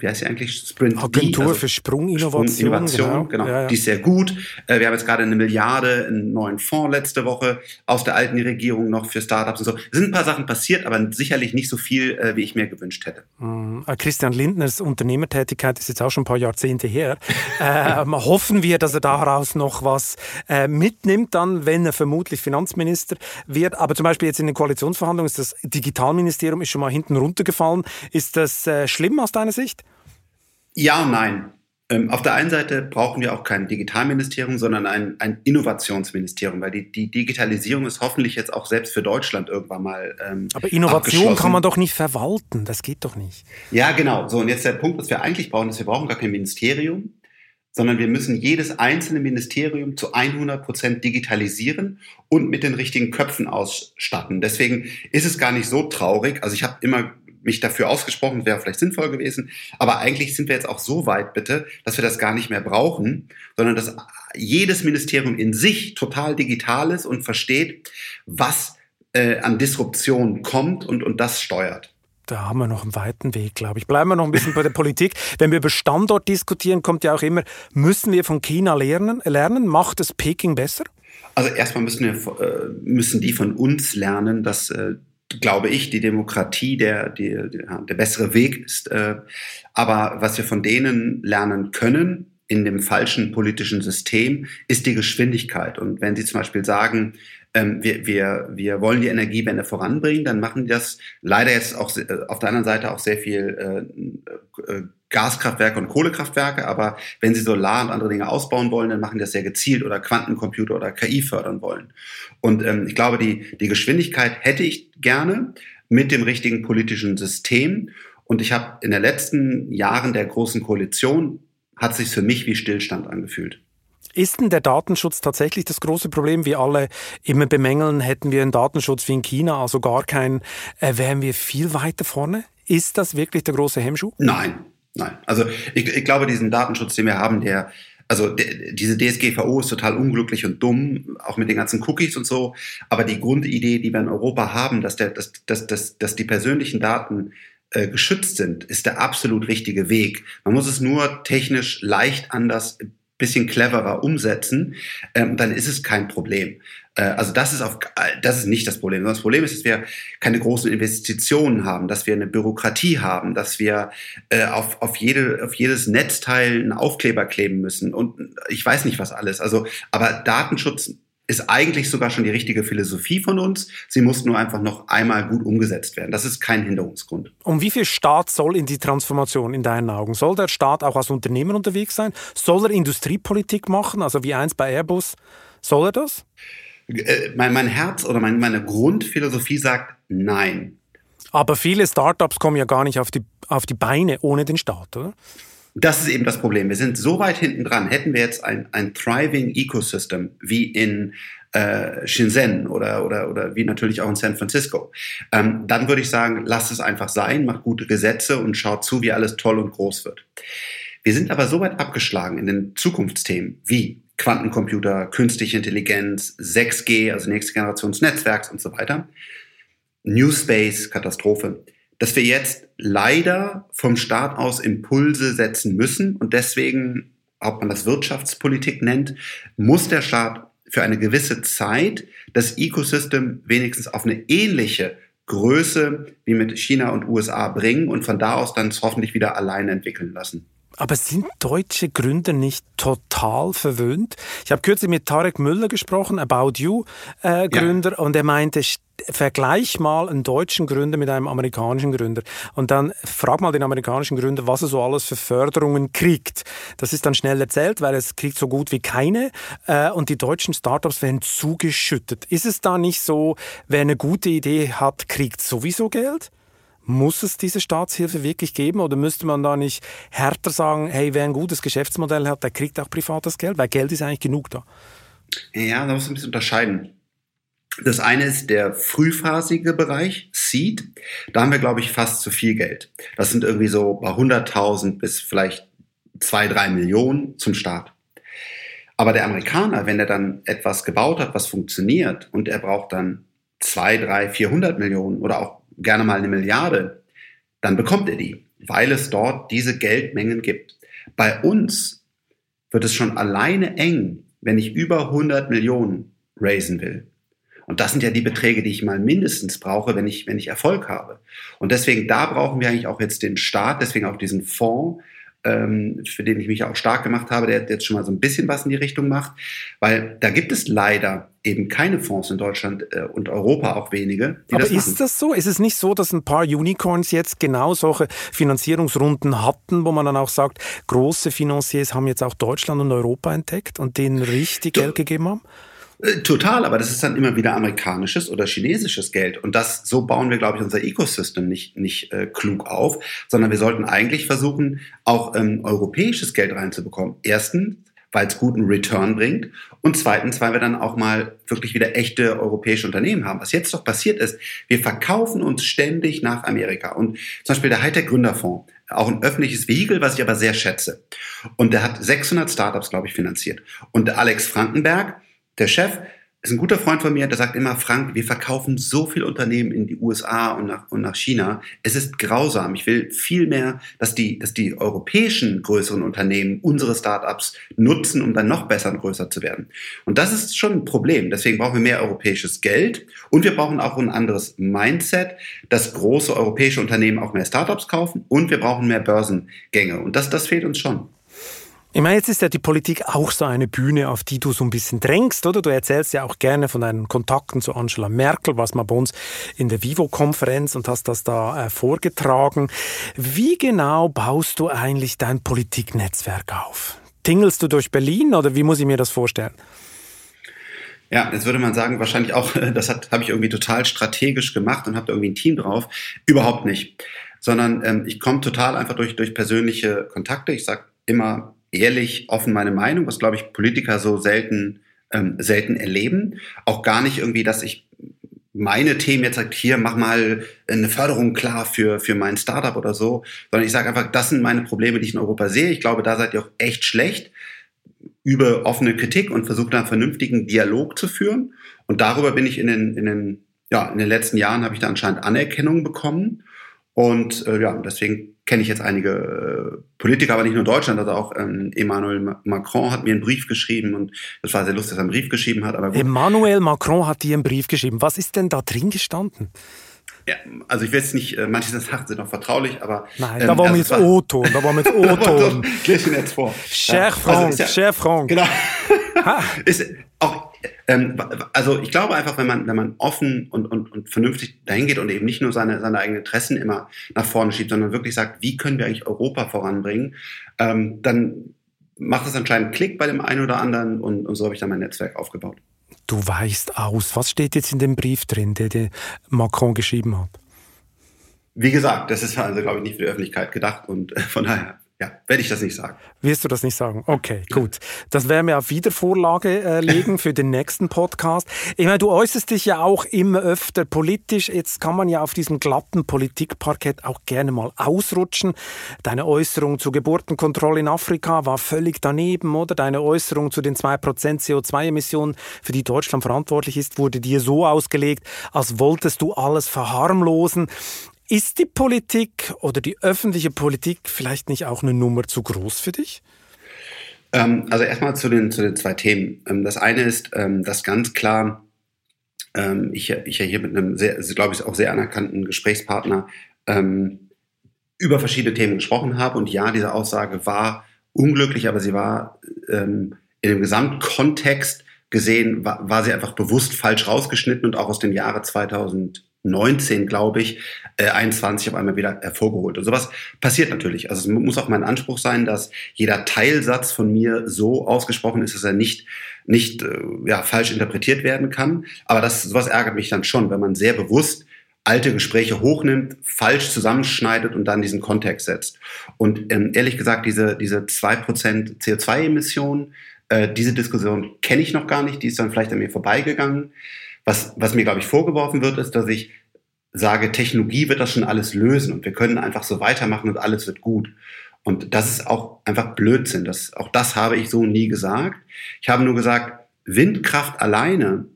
wie heißt sie eigentlich? Sprint Agentur also für Sprunginnovation. Sprunginnovation, genau. genau. Ja, ja. Die ist sehr gut. Äh, wir haben jetzt gerade eine Milliarde einen neuen Fonds letzte Woche aus der alten Regierung noch für Startups und so. Es sind ein paar Sachen passiert, aber sicherlich nicht so viel, äh, wie ich mir gewünscht hätte. Mhm. Christian Lindners Unternehmertätigkeit ist jetzt auch schon ein paar Jahrzehnte her. ähm, hoffen wir, dass er daraus noch was äh, mitnimmt, dann, wenn er vermutlich Finanzminister wird. Aber zum Beispiel jetzt in den Koalitionsverhandlungen ist das Digitalministerium ist schon mal hinten runtergefallen. Ist das äh, schlimm aus deiner Sicht? Ja und nein. Ähm, auf der einen Seite brauchen wir auch kein Digitalministerium, sondern ein, ein Innovationsministerium, weil die, die, Digitalisierung ist hoffentlich jetzt auch selbst für Deutschland irgendwann mal. Ähm, Aber Innovation kann man doch nicht verwalten, das geht doch nicht. Ja, genau. So, und jetzt der Punkt, was wir eigentlich brauchen, ist, wir brauchen gar kein Ministerium, sondern wir müssen jedes einzelne Ministerium zu 100 Prozent digitalisieren und mit den richtigen Köpfen ausstatten. Deswegen ist es gar nicht so traurig. Also ich habe immer mich dafür ausgesprochen, wäre vielleicht sinnvoll gewesen. Aber eigentlich sind wir jetzt auch so weit, bitte, dass wir das gar nicht mehr brauchen, sondern dass jedes Ministerium in sich total digital ist und versteht, was äh, an Disruption kommt und, und das steuert. Da haben wir noch einen weiten Weg, glaube ich. Bleiben wir noch ein bisschen bei der Politik. Wenn wir über Standort diskutieren, kommt ja auch immer, müssen wir von China lernen? lernen? Macht es Peking besser? Also erstmal müssen, wir, äh, müssen die von uns lernen, dass äh, glaube ich, die Demokratie der, der, der bessere Weg ist. Äh, aber was wir von denen lernen können, in dem falschen politischen System ist die Geschwindigkeit. Und wenn Sie zum Beispiel sagen, ähm, wir, wir, wir wollen die Energiewende voranbringen, dann machen die das leider jetzt auch äh, auf der anderen Seite auch sehr viel äh, Gaskraftwerke und Kohlekraftwerke, aber wenn sie Solar und andere Dinge ausbauen wollen, dann machen die das sehr gezielt oder Quantencomputer oder KI fördern wollen. Und ähm, ich glaube, die, die Geschwindigkeit hätte ich gerne mit dem richtigen politischen System. Und ich habe in den letzten Jahren der großen Koalition hat sich für mich wie Stillstand angefühlt. Ist denn der Datenschutz tatsächlich das große Problem? Wie alle immer bemängeln, hätten wir einen Datenschutz wie in China, also gar keinen, äh, wären wir viel weiter vorne? Ist das wirklich der große Hemmschuh? Nein, nein. Also ich, ich glaube, diesen Datenschutz, den wir haben, der, also de, diese DSGVO ist total unglücklich und dumm, auch mit den ganzen Cookies und so. Aber die Grundidee, die wir in Europa haben, dass, der, dass, dass, dass, dass die persönlichen Daten äh, geschützt sind, ist der absolut richtige Weg. Man muss es nur technisch leicht anders bisschen cleverer umsetzen, ähm, dann ist es kein Problem. Äh, also das ist, auf, das ist nicht das Problem. Das Problem ist, dass wir keine großen Investitionen haben, dass wir eine Bürokratie haben, dass wir äh, auf, auf, jede, auf jedes Netzteil einen Aufkleber kleben müssen und ich weiß nicht was alles. Also, aber Datenschutz ist eigentlich sogar schon die richtige Philosophie von uns. Sie muss nur einfach noch einmal gut umgesetzt werden. Das ist kein Hinderungsgrund. Und wie viel Staat soll in die Transformation in deinen Augen? Soll der Staat auch als Unternehmer unterwegs sein? Soll er Industriepolitik machen, also wie eins bei Airbus? Soll er das? Äh, mein, mein Herz oder mein, meine Grundphilosophie sagt nein. Aber viele Startups kommen ja gar nicht auf die, auf die Beine ohne den Staat, oder? Das ist eben das Problem. Wir sind so weit hinten dran. Hätten wir jetzt ein, ein thriving Ecosystem wie in äh, Shenzhen oder, oder, oder wie natürlich auch in San Francisco, ähm, dann würde ich sagen, lasst es einfach sein, macht gute Gesetze und schaut zu, wie alles toll und groß wird. Wir sind aber so weit abgeschlagen in den Zukunftsthemen wie Quantencomputer, künstliche Intelligenz, 6G, also nächste Generations Netzwerks und so weiter. New Space, Katastrophe dass wir jetzt leider vom Staat aus Impulse setzen müssen und deswegen, ob man das Wirtschaftspolitik nennt, muss der Staat für eine gewisse Zeit das Ecosystem wenigstens auf eine ähnliche Größe wie mit China und USA bringen und von da aus dann hoffentlich wieder alleine entwickeln lassen. Aber sind deutsche Gründer nicht total verwöhnt? Ich habe kürzlich mit Tarek Müller gesprochen, About You äh, Gründer, ja. und er meinte, vergleich mal einen deutschen Gründer mit einem amerikanischen Gründer und dann frag mal den amerikanischen Gründer, was er so alles für Förderungen kriegt. Das ist dann schnell erzählt, weil es kriegt so gut wie keine äh, und die deutschen Startups werden zugeschüttet. Ist es da nicht so, wer eine gute Idee hat, kriegt sowieso Geld? Muss es diese Staatshilfe wirklich geben oder müsste man da nicht härter sagen, hey, wer ein gutes Geschäftsmodell hat, der kriegt auch privates Geld, weil Geld ist eigentlich genug da? Ja, da muss man ein bisschen unterscheiden. Das eine ist der frühphasige Bereich, Seed. Da haben wir, glaube ich, fast zu viel Geld. Das sind irgendwie so bei 100.000 bis vielleicht zwei, drei Millionen zum Start. Aber der Amerikaner, wenn er dann etwas gebaut hat, was funktioniert und er braucht dann zwei, drei, 400 Millionen oder auch gerne mal eine Milliarde, dann bekommt er die, weil es dort diese Geldmengen gibt. Bei uns wird es schon alleine eng, wenn ich über 100 Millionen raisen will. Und das sind ja die Beträge, die ich mal mindestens brauche, wenn ich, wenn ich Erfolg habe. Und deswegen, da brauchen wir eigentlich auch jetzt den Staat, deswegen auch diesen Fonds, ähm, für den ich mich auch stark gemacht habe, der jetzt schon mal so ein bisschen was in die Richtung macht, weil da gibt es leider eben keine Fonds in Deutschland äh, und Europa auch wenige. Aber das ist das so? Ist es nicht so, dass ein paar Unicorns jetzt genau solche Finanzierungsrunden hatten, wo man dann auch sagt, große Financiers haben jetzt auch Deutschland und Europa entdeckt und denen richtig du, Geld gegeben haben? Äh, total, aber das ist dann immer wieder amerikanisches oder chinesisches Geld. Und das, so bauen wir, glaube ich, unser Ecosystem nicht, nicht äh, klug auf, sondern wir sollten eigentlich versuchen, auch ähm, europäisches Geld reinzubekommen. Erstens, weil es guten Return bringt und zweitens, weil wir dann auch mal wirklich wieder echte europäische Unternehmen haben. Was jetzt doch passiert ist, wir verkaufen uns ständig nach Amerika und zum Beispiel der Hightech Gründerfonds, auch ein öffentliches Vehikel, was ich aber sehr schätze. Und der hat 600 Startups, glaube ich, finanziert. Und der Alex Frankenberg, der Chef ist ein guter Freund von mir, der sagt immer, Frank, wir verkaufen so viel Unternehmen in die USA und nach, und nach China. Es ist grausam. Ich will viel mehr, dass die, dass die europäischen größeren Unternehmen unsere Startups nutzen, um dann noch besser und größer zu werden. Und das ist schon ein Problem. Deswegen brauchen wir mehr europäisches Geld und wir brauchen auch ein anderes Mindset, dass große europäische Unternehmen auch mehr Startups kaufen und wir brauchen mehr Börsengänge. Und das, das fehlt uns schon. Ich meine, jetzt ist ja die Politik auch so eine Bühne, auf die du so ein bisschen drängst, oder? Du erzählst ja auch gerne von deinen Kontakten zu Angela Merkel, was mal bei uns in der Vivo-Konferenz und hast das da äh, vorgetragen. Wie genau baust du eigentlich dein Politiknetzwerk auf? Tingelst du durch Berlin oder wie muss ich mir das vorstellen? Ja, jetzt würde man sagen, wahrscheinlich auch, das habe ich irgendwie total strategisch gemacht und habe irgendwie ein Team drauf. Überhaupt nicht. Sondern ähm, ich komme total einfach durch, durch persönliche Kontakte. Ich sage immer, ehrlich, offen meine Meinung, was glaube ich Politiker so selten, ähm, selten erleben. Auch gar nicht irgendwie, dass ich meine Themen jetzt sagt, hier mach mal eine Förderung klar für, für mein Startup oder so, sondern ich sage einfach, das sind meine Probleme, die ich in Europa sehe. Ich glaube, da seid ihr auch echt schlecht über offene Kritik und versuche da einen vernünftigen Dialog zu führen. Und darüber bin ich in den, in den, ja, in den letzten Jahren habe ich da anscheinend Anerkennung bekommen. Und äh, ja, deswegen kenne ich jetzt einige äh, Politiker, aber nicht nur Deutschland, also auch ähm, Emmanuel Macron hat mir einen Brief geschrieben und das war sehr lustig, dass er einen Brief geschrieben hat. Aber gut. Emmanuel Macron hat dir einen Brief geschrieben. Was ist denn da drin gestanden? Ja, also ich will jetzt nicht, äh, manche Sachen sind noch vertraulich, aber... Nein, ähm, da war also mit O-Ton, da war mit O-Ton. Ich lese ihn jetzt vor. Cher Franck, also ja, Cher Franck. Genau. ist auch, ähm, also ich glaube einfach, wenn man, wenn man offen und, und, und vernünftig dahin geht und eben nicht nur seine, seine eigenen Interessen immer nach vorne schiebt, sondern wirklich sagt, wie können wir eigentlich Europa voranbringen, ähm, dann macht es anscheinend Klick bei dem einen oder anderen und, und so habe ich dann mein Netzwerk aufgebaut. Du weißt aus. Was steht jetzt in dem Brief drin, den der Macron geschrieben hat? Wie gesagt, das ist also, glaube ich, nicht für die Öffentlichkeit gedacht und äh, von daher ja, werde ich das nicht sagen. Wirst du das nicht sagen? Okay, gut. Das werden wir auf Wiedervorlage äh, legen für den nächsten Podcast. Ich meine, du äußerst dich ja auch immer öfter politisch. Jetzt kann man ja auf diesem glatten Politikparkett auch gerne mal ausrutschen. Deine Äußerung zur Geburtenkontrolle in Afrika war völlig daneben, oder? Deine Äußerung zu den 2% CO2-Emissionen, für die Deutschland verantwortlich ist, wurde dir so ausgelegt, als wolltest du alles verharmlosen. Ist die Politik oder die öffentliche Politik vielleicht nicht auch eine Nummer zu groß für dich? Ähm, also erstmal zu den, zu den zwei Themen. Ähm, das eine ist, ähm, dass ganz klar ich, ich ja hier mit einem sehr, glaube ich, auch sehr anerkannten Gesprächspartner über verschiedene Themen gesprochen habe. Und ja, diese Aussage war unglücklich, aber sie war in dem Gesamtkontext gesehen, war, war sie einfach bewusst falsch rausgeschnitten und auch aus dem Jahre 2000 19, glaube ich, äh, 21 auf einmal wieder hervorgeholt. Und sowas passiert natürlich. Also es muss auch mein Anspruch sein, dass jeder Teilsatz von mir so ausgesprochen ist, dass er nicht, nicht äh, ja, falsch interpretiert werden kann. Aber das, sowas ärgert mich dann schon, wenn man sehr bewusst alte Gespräche hochnimmt, falsch zusammenschneidet und dann diesen Kontext setzt. Und ähm, ehrlich gesagt, diese, diese zwei Prozent CO2-Emissionen, äh, diese Diskussion kenne ich noch gar nicht, die ist dann vielleicht an mir vorbeigegangen. Was, was mir, glaube ich, vorgeworfen wird, ist, dass ich sage, Technologie wird das schon alles lösen und wir können einfach so weitermachen und alles wird gut. Und das ist auch einfach Blödsinn. Das, auch das habe ich so nie gesagt. Ich habe nur gesagt, Windkraft alleine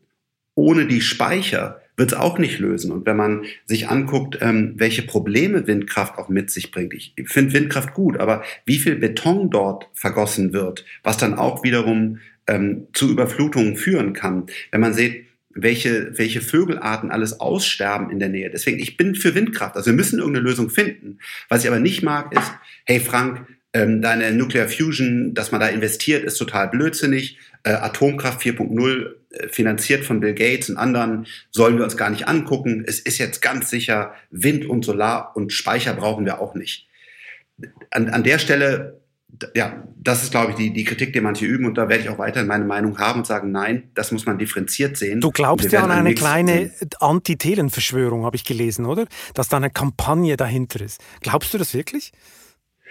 ohne die Speicher wird es auch nicht lösen. Und wenn man sich anguckt, ähm, welche Probleme Windkraft auch mit sich bringt, ich finde Windkraft gut, aber wie viel Beton dort vergossen wird, was dann auch wiederum ähm, zu Überflutungen führen kann. Wenn man sieht, welche, welche Vögelarten alles aussterben in der Nähe. Deswegen, ich bin für Windkraft. Also wir müssen irgendeine Lösung finden. Was ich aber nicht mag, ist, hey Frank, ähm, deine Nuclear Fusion, dass man da investiert, ist total blödsinnig. Äh, Atomkraft 4.0 äh, finanziert von Bill Gates und anderen sollen wir uns gar nicht angucken. Es ist jetzt ganz sicher, Wind und Solar und Speicher brauchen wir auch nicht. An, an der Stelle ja, das ist, glaube ich, die, die Kritik, die manche üben. Und da werde ich auch weiterhin meine Meinung haben und sagen, nein, das muss man differenziert sehen. Du glaubst ja an eine kleine Anti-Thelen-Verschwörung, habe ich gelesen, oder? Dass da eine Kampagne dahinter ist. Glaubst du das wirklich?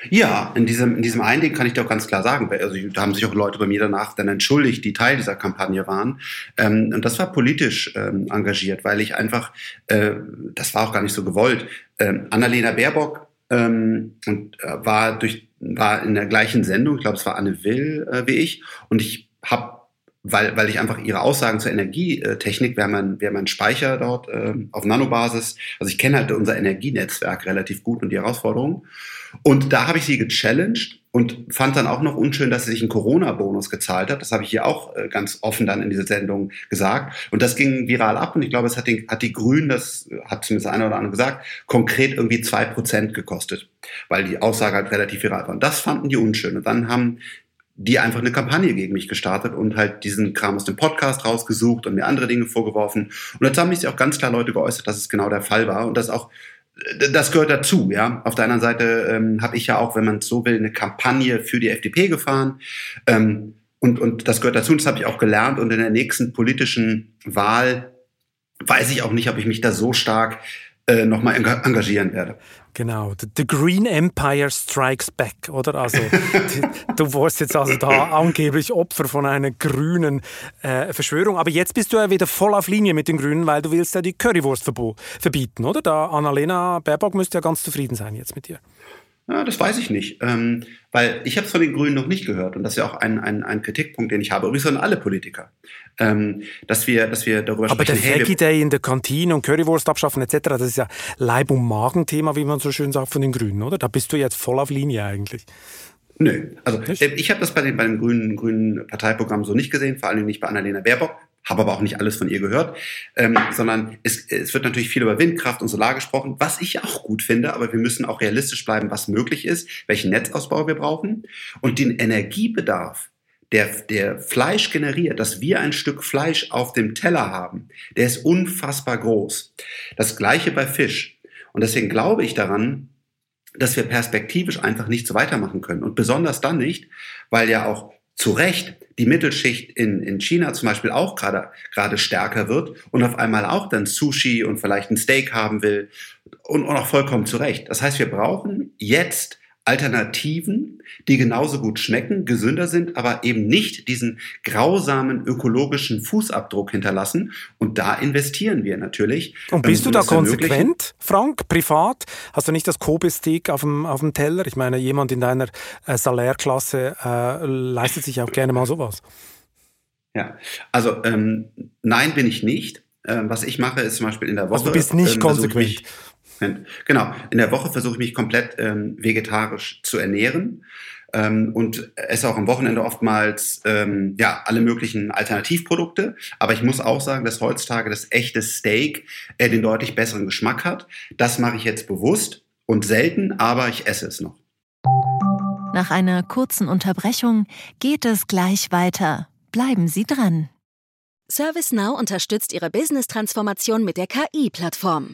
Ja, in diesem, in diesem einen Ding kann ich dir auch ganz klar sagen, also da haben sich auch Leute bei mir danach dann entschuldigt, die Teil dieser Kampagne waren. Ähm, und das war politisch ähm, engagiert, weil ich einfach, äh, das war auch gar nicht so gewollt. Ähm, Annalena Baerbock ähm, und äh, war durch war in der gleichen Sendung, ich glaube, es war Anne Will äh, wie ich, und ich habe weil, weil ich einfach ihre Aussagen zur Energietechnik, wir haben einen, wir haben einen Speicher dort äh, auf Nanobasis, also ich kenne halt unser Energienetzwerk relativ gut und die Herausforderungen. Und da habe ich sie gechallenged und fand dann auch noch unschön, dass sie sich einen Corona-Bonus gezahlt hat. Das habe ich hier auch äh, ganz offen dann in dieser Sendung gesagt. Und das ging viral ab und ich glaube, es hat, den, hat die Grünen, das hat zumindest einer oder andere gesagt, konkret irgendwie zwei Prozent gekostet, weil die Aussage halt relativ viral war. Und das fanden die unschön. Und dann haben die einfach eine Kampagne gegen mich gestartet und halt diesen Kram aus dem Podcast rausgesucht und mir andere Dinge vorgeworfen. Und dazu haben sich auch ganz klar Leute geäußert, dass es genau der Fall war und das auch das gehört dazu, ja. Auf der anderen Seite ähm, habe ich ja auch, wenn man so will, eine Kampagne für die FDP gefahren. Ähm, und, und das gehört dazu, und das habe ich auch gelernt. Und in der nächsten politischen Wahl weiß ich auch nicht, ob ich mich da so stark äh, nochmal engagieren werde. Genau, The Green Empire Strikes Back, oder? Also du warst jetzt also da angeblich Opfer von einer grünen äh, Verschwörung, aber jetzt bist du ja wieder voll auf Linie mit den Grünen, weil du willst ja die Currywurst verbieten, oder? Da Annalena Baerbock müsste ja ganz zufrieden sein jetzt mit dir. Ja, das weiß ich nicht, ähm, weil ich habe es von den Grünen noch nicht gehört und das ist ja auch ein, ein, ein Kritikpunkt, den ich habe. Übrigens an alle Politiker, ähm, dass wir, dass wir darüber Aber sprechen. Aber der Veggie Day in der Kantine und Currywurst abschaffen etc., das ist ja Leib- und Magenthema, wie man so schön sagt, von den Grünen, oder? Da bist du jetzt voll auf Linie eigentlich. Nö, also? Äh, ich habe das bei, den, bei dem grünen, grünen Parteiprogramm so nicht gesehen, vor allem nicht bei Annalena Baerbock habe aber auch nicht alles von ihr gehört, ähm, sondern es, es wird natürlich viel über Windkraft und Solar gesprochen, was ich auch gut finde, aber wir müssen auch realistisch bleiben, was möglich ist, welchen Netzausbau wir brauchen und den Energiebedarf, der, der Fleisch generiert, dass wir ein Stück Fleisch auf dem Teller haben, der ist unfassbar groß. Das gleiche bei Fisch. Und deswegen glaube ich daran, dass wir perspektivisch einfach nicht so weitermachen können. Und besonders dann nicht, weil ja auch zu Recht die Mittelschicht in, in China zum Beispiel auch gerade gerade stärker wird und auf einmal auch dann Sushi und vielleicht ein Steak haben will und, und auch vollkommen zu Recht. Das heißt, wir brauchen jetzt Alternativen, die genauso gut schmecken, gesünder sind, aber eben nicht diesen grausamen ökologischen Fußabdruck hinterlassen. Und da investieren wir natürlich. Und bist ähm, du da konsequent, Frank, privat? Hast du nicht das Kobe-Steak auf dem, auf dem Teller? Ich meine, jemand in deiner äh, Salärklasse äh, leistet sich auch gerne mal sowas. Ja, also ähm, nein, bin ich nicht. Ähm, was ich mache, ist zum Beispiel in der Woche. Also du bist nicht ähm, konsequent. Genau. In der Woche versuche ich mich komplett ähm, vegetarisch zu ernähren ähm, und esse auch am Wochenende oftmals ähm, ja alle möglichen Alternativprodukte. Aber ich muss auch sagen, dass heutzutage das echte Steak äh, den deutlich besseren Geschmack hat. Das mache ich jetzt bewusst und selten, aber ich esse es noch. Nach einer kurzen Unterbrechung geht es gleich weiter. Bleiben Sie dran. ServiceNow unterstützt Ihre Business-Transformation mit der KI-Plattform.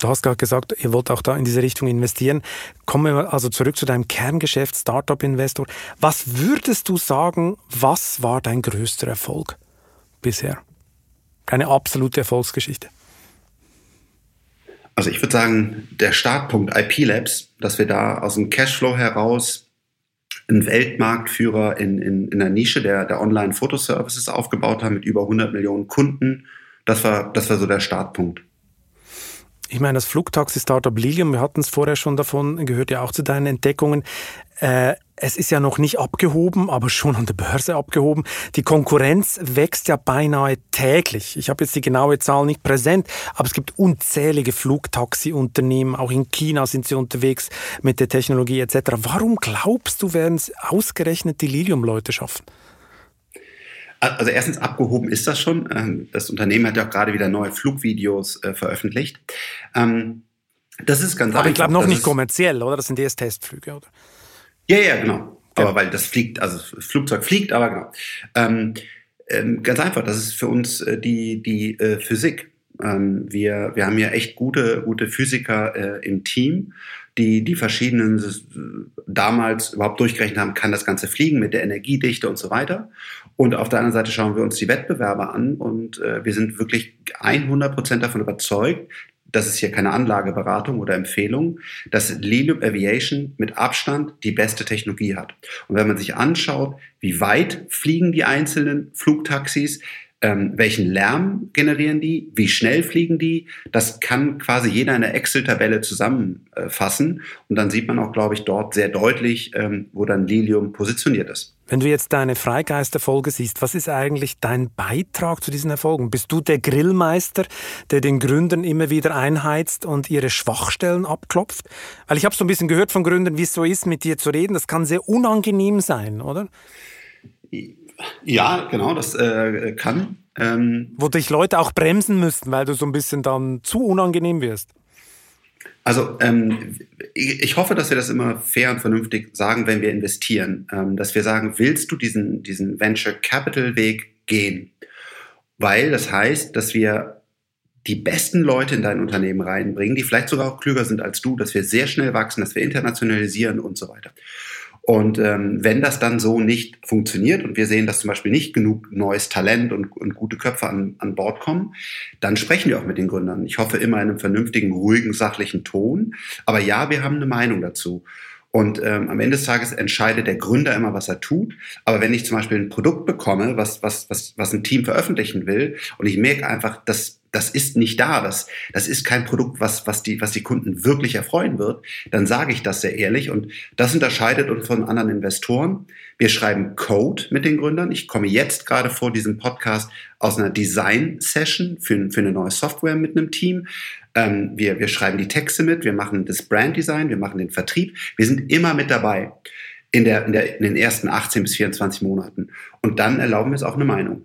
Du hast gerade gesagt, ihr wollt auch da in diese Richtung investieren. Kommen wir also zurück zu deinem Kerngeschäft, Startup-Investor. Was würdest du sagen, was war dein größter Erfolg bisher? Deine absolute Erfolgsgeschichte? Also ich würde sagen, der Startpunkt IP Labs, dass wir da aus dem Cashflow heraus einen Weltmarktführer in, in, in der Nische der, der Online-Fotoservices aufgebaut haben mit über 100 Millionen Kunden. Das war, das war so der Startpunkt. Ich meine, das Flugtaxi-Startup Lilium, wir hatten es vorher schon davon, gehört ja auch zu deinen Entdeckungen. Äh, es ist ja noch nicht abgehoben, aber schon an der Börse abgehoben. Die Konkurrenz wächst ja beinahe täglich. Ich habe jetzt die genaue Zahl nicht präsent, aber es gibt unzählige Flugtaxi-Unternehmen. Auch in China sind sie unterwegs mit der Technologie etc. Warum glaubst du, werden es ausgerechnet die Lilium-Leute schaffen? Also erstens abgehoben ist das schon. Ähm, das Unternehmen hat ja auch gerade wieder neue Flugvideos äh, veröffentlicht. Ähm, das ist ganz Aber einfach. ich glaube noch das nicht kommerziell, oder? Das sind erst Testflüge, oder? Ja, ja, genau. Aber weil das fliegt, also das Flugzeug fliegt, aber genau. Ähm, ähm, ganz einfach, das ist für uns äh, die, die äh, Physik. Wir, wir haben ja echt gute, gute Physiker äh, im Team, die die verschiedenen äh, damals überhaupt durchgerechnet haben, kann das Ganze fliegen mit der Energiedichte und so weiter. Und auf der anderen Seite schauen wir uns die Wettbewerber an und äh, wir sind wirklich 100 Prozent davon überzeugt, das ist hier keine Anlageberatung oder Empfehlung, dass Lilium Aviation mit Abstand die beste Technologie hat. Und wenn man sich anschaut, wie weit fliegen die einzelnen Flugtaxis, ähm, welchen Lärm generieren die, wie schnell fliegen die. Das kann quasi jeder in der Excel-Tabelle zusammenfassen. Und dann sieht man auch, glaube ich, dort sehr deutlich, ähm, wo dann Lilium positioniert ist. Wenn du jetzt deine Freigeisterfolge siehst, was ist eigentlich dein Beitrag zu diesen Erfolgen? Bist du der Grillmeister, der den Gründern immer wieder einheizt und ihre Schwachstellen abklopft? Weil ich habe so ein bisschen gehört von Gründern, wie es so ist, mit dir zu reden. Das kann sehr unangenehm sein, oder? Ja, genau, das äh, kann. Ähm, Wo dich Leute auch bremsen müssten, weil du so ein bisschen dann zu unangenehm wirst. Also ähm, ich hoffe, dass wir das immer fair und vernünftig sagen, wenn wir investieren. Ähm, dass wir sagen, willst du diesen, diesen Venture Capital Weg gehen? Weil das heißt, dass wir die besten Leute in dein Unternehmen reinbringen, die vielleicht sogar auch klüger sind als du, dass wir sehr schnell wachsen, dass wir internationalisieren und so weiter. Und ähm, wenn das dann so nicht funktioniert und wir sehen, dass zum Beispiel nicht genug neues Talent und, und gute Köpfe an, an Bord kommen, dann sprechen wir auch mit den Gründern. Ich hoffe immer in einem vernünftigen, ruhigen, sachlichen Ton. Aber ja, wir haben eine Meinung dazu. Und ähm, am Ende des Tages entscheidet der Gründer immer, was er tut. Aber wenn ich zum Beispiel ein Produkt bekomme, was, was, was, was ein Team veröffentlichen will, und ich merke einfach, dass das ist nicht da, das, das ist kein Produkt, was, was, die, was die Kunden wirklich erfreuen wird, dann sage ich das sehr ehrlich. Und das unterscheidet uns von anderen Investoren. Wir schreiben Code mit den Gründern. Ich komme jetzt gerade vor diesem Podcast aus einer Design-Session für, für eine neue Software mit einem Team. Ähm, wir, wir schreiben die Texte mit, wir machen das Brand-Design, wir machen den Vertrieb. Wir sind immer mit dabei in, der, in, der, in den ersten 18 bis 24 Monaten. Und dann erlauben wir es auch eine Meinung.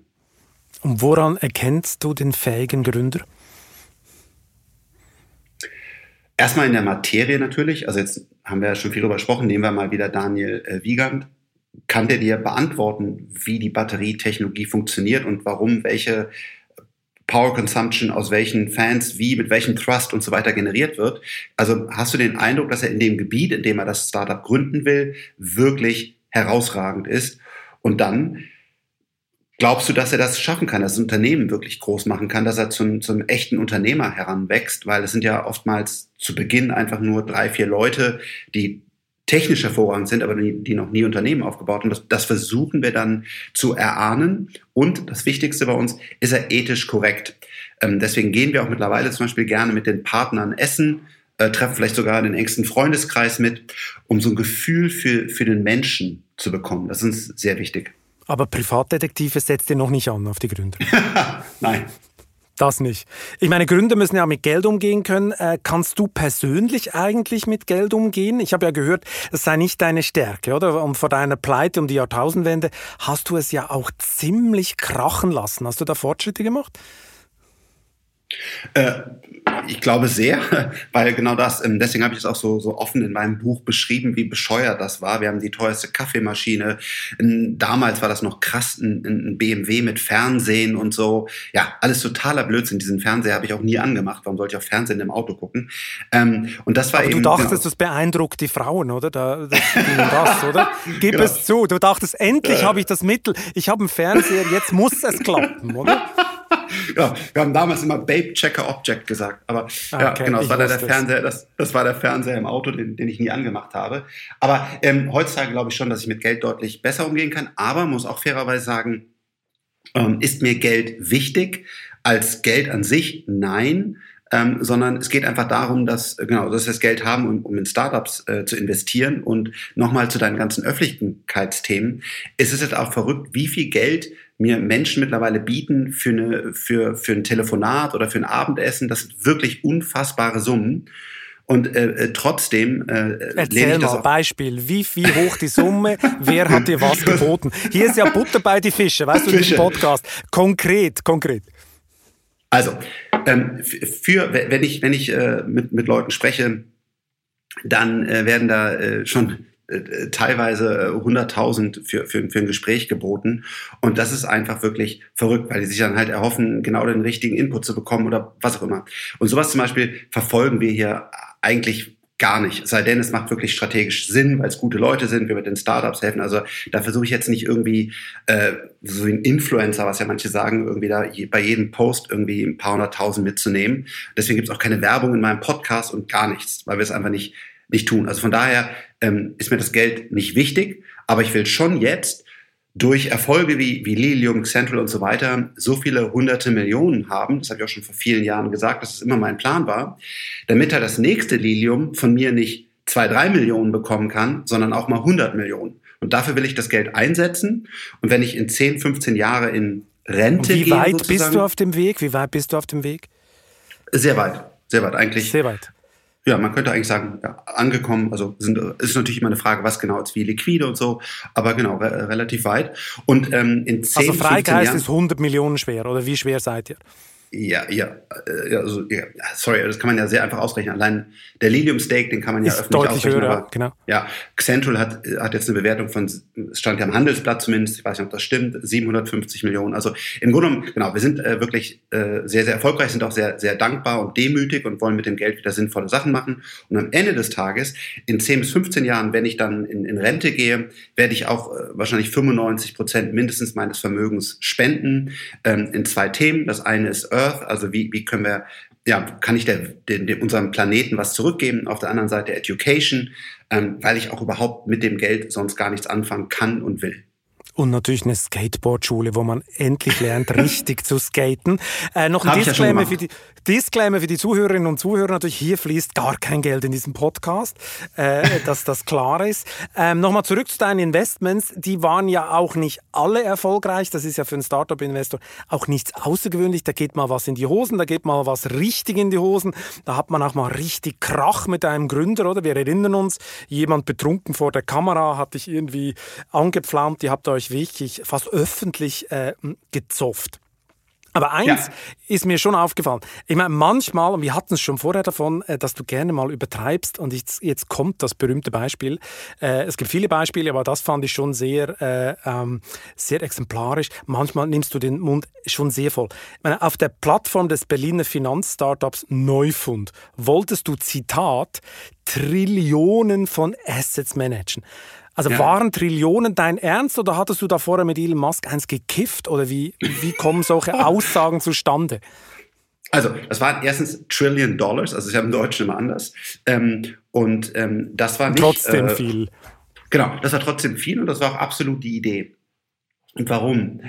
Und woran erkennst du den fähigen Gründer? Erstmal in der Materie natürlich. Also jetzt haben wir ja schon viel darüber gesprochen. Nehmen wir mal wieder Daniel äh, Wiegand. Kann der dir beantworten, wie die Batterietechnologie funktioniert und warum welche Power Consumption aus welchen Fans wie, mit welchem Thrust und so weiter generiert wird. Also hast du den Eindruck, dass er in dem Gebiet, in dem er das Startup gründen will, wirklich herausragend ist. Und dann Glaubst du, dass er das schaffen kann, dass das Unternehmen wirklich groß machen kann, dass er zum, zum echten Unternehmer heranwächst? Weil es sind ja oftmals zu Beginn einfach nur drei, vier Leute, die technisch hervorragend sind, aber die, die noch nie Unternehmen aufgebaut haben. Das, das versuchen wir dann zu erahnen. Und das Wichtigste bei uns, ist er ethisch korrekt. Ähm, deswegen gehen wir auch mittlerweile zum Beispiel gerne mit den Partnern essen, äh, treffen vielleicht sogar den engsten Freundeskreis mit, um so ein Gefühl für, für den Menschen zu bekommen. Das ist uns sehr wichtig. Aber Privatdetektive setzt ihr noch nicht an auf die Gründer. Nein. Das nicht. Ich meine, Gründer müssen ja mit Geld umgehen können. Äh, kannst du persönlich eigentlich mit Geld umgehen? Ich habe ja gehört, es sei nicht deine Stärke, oder? Und vor deiner Pleite um die Jahrtausendwende hast du es ja auch ziemlich krachen lassen. Hast du da Fortschritte gemacht? Äh, ich glaube sehr, weil genau das, ähm, deswegen habe ich es auch so, so offen in meinem Buch beschrieben, wie bescheuert das war. Wir haben die teuerste Kaffeemaschine. Damals war das noch krass, ein, BMW mit Fernsehen und so. Ja, alles totaler Blödsinn. Diesen Fernseher habe ich auch nie angemacht. Warum sollte ich auf Fernsehen im Auto gucken? Ähm, und das war Aber eben. Du dachtest, genau, das beeindruckt die Frauen, oder? Da, das, das, oder? Gib genau. es zu. Du dachtest, endlich habe ich das Mittel. Ich habe einen Fernseher, jetzt muss es klappen, oder? ja, wir haben damals immer Babe Checker Object gesagt. Aber ah, ja, genau, das war der, der Fernseher, das, das war der Fernseher im Auto, den, den ich nie angemacht habe. Aber ähm, heutzutage glaube ich schon, dass ich mit Geld deutlich besser umgehen kann. Aber muss auch fairerweise sagen, ähm, ist mir Geld wichtig? Als Geld an sich? Nein. Ähm, sondern es geht einfach darum, dass, genau, dass wir das Geld haben, um, um in Startups äh, zu investieren. Und nochmal zu deinen ganzen Öffentlichkeitsthemen. Es ist jetzt auch verrückt, wie viel Geld mir Menschen mittlerweile bieten für, eine, für, für ein Telefonat oder für ein Abendessen. Das sind wirklich unfassbare Summen. Und äh, äh trotzdem äh, Erzähl ich das mal, Beispiel. Wie, wie hoch die Summe? wer hat dir was geboten? Hier ist ja Butter bei die Fische, weißt du, in diesem Podcast. Konkret, konkret. Also, ähm, für, wenn ich, wenn ich äh, mit, mit Leuten spreche, dann äh, werden da äh, schon äh, teilweise 100.000 äh, für, für, für ein Gespräch geboten. Und das ist einfach wirklich verrückt, weil die sich dann halt erhoffen, genau den richtigen Input zu bekommen oder was auch immer. Und sowas zum Beispiel verfolgen wir hier eigentlich gar nicht. sei denn, es macht wirklich strategisch Sinn, weil es gute Leute sind, wir mit den Startups helfen. Also da versuche ich jetzt nicht irgendwie äh, so ein Influencer, was ja manche sagen, irgendwie da bei jedem Post irgendwie ein paar hunderttausend mitzunehmen. Deswegen gibt es auch keine Werbung in meinem Podcast und gar nichts, weil wir es einfach nicht nicht tun. Also von daher ähm, ist mir das Geld nicht wichtig, aber ich will schon jetzt durch Erfolge wie, wie Lilium, Central und so weiter so viele hunderte Millionen haben, das habe ich auch schon vor vielen Jahren gesagt, dass es immer mein Plan war, damit er das nächste Lilium von mir nicht zwei, drei Millionen bekommen kann, sondern auch mal 100 Millionen. Und dafür will ich das Geld einsetzen. Und wenn ich in 10, 15 Jahre in Rente gehe. Wie weit bist du auf dem Weg? Wie weit bist du auf dem Weg? Sehr weit. Sehr weit eigentlich. Sehr weit ja, man könnte eigentlich sagen, ja, angekommen, also sind, ist natürlich immer eine Frage, was genau ist wie liquide und so, aber genau, re relativ weit. Und ähm, in 10, Also Freigeist ist 100 Millionen schwer, oder wie schwer seid ihr? Ja, ja, also, ja, sorry, das kann man ja sehr einfach ausrechnen. Allein der Lilium Stake, den kann man ja ist öffentlich deutlich ausrechnen. Höher, aber, genau. Ja, Central hat, hat jetzt eine Bewertung von, es stand ja am Handelsblatt zumindest, ich weiß nicht, ob das stimmt, 750 Millionen. Also im Grunde genommen, genau, wir sind äh, wirklich äh, sehr, sehr erfolgreich, sind auch sehr, sehr dankbar und demütig und wollen mit dem Geld wieder sinnvolle Sachen machen. Und am Ende des Tages, in 10 bis 15 Jahren, wenn ich dann in, in Rente gehe, werde ich auch äh, wahrscheinlich 95 Prozent mindestens meines Vermögens spenden ähm, in zwei Themen. Das eine ist Earth, also wie, wie können wir, ja, kann ich der, den, dem, unserem Planeten was zurückgeben? Auf der anderen Seite Education, ähm, weil ich auch überhaupt mit dem Geld sonst gar nichts anfangen kann und will. Und natürlich eine Skateboardschule, wo man endlich lernt, richtig zu skaten. Äh, noch ein Disclaimer, ja für die, Disclaimer für die Zuhörerinnen und Zuhörer. Natürlich, hier fließt gar kein Geld in diesem Podcast, äh, dass das klar ist. Ähm, Nochmal zurück zu deinen Investments. Die waren ja auch nicht alle erfolgreich. Das ist ja für einen Startup-Investor auch nichts außergewöhnlich. Da geht mal was in die Hosen, da geht mal was richtig in die Hosen. Da hat man auch mal richtig Krach mit einem Gründer, oder? Wir erinnern uns, jemand betrunken vor der Kamera hat dich irgendwie angepflaumt. Ihr habt euch wirklich fast öffentlich äh, gezofft. Aber eins ja. ist mir schon aufgefallen. Ich meine, manchmal, und wir hatten es schon vorher davon, äh, dass du gerne mal übertreibst und jetzt, jetzt kommt das berühmte Beispiel. Äh, es gibt viele Beispiele, aber das fand ich schon sehr, äh, ähm, sehr exemplarisch. Manchmal nimmst du den Mund schon sehr voll. Ich meine, auf der Plattform des Berliner Finanzstartups Neufund wolltest du, Zitat, Trillionen von Assets managen. Also ja. waren Trillionen dein Ernst oder hattest du da vorher mit Elon Musk eins gekifft oder wie, wie kommen solche Aussagen zustande? Also, das waren erstens Trillion Dollars, also ist ja im Deutschen immer anders. Ähm, und ähm, das war nicht. Trotzdem äh, viel. Genau, das war trotzdem viel und das war auch absolut die Idee. Und warum?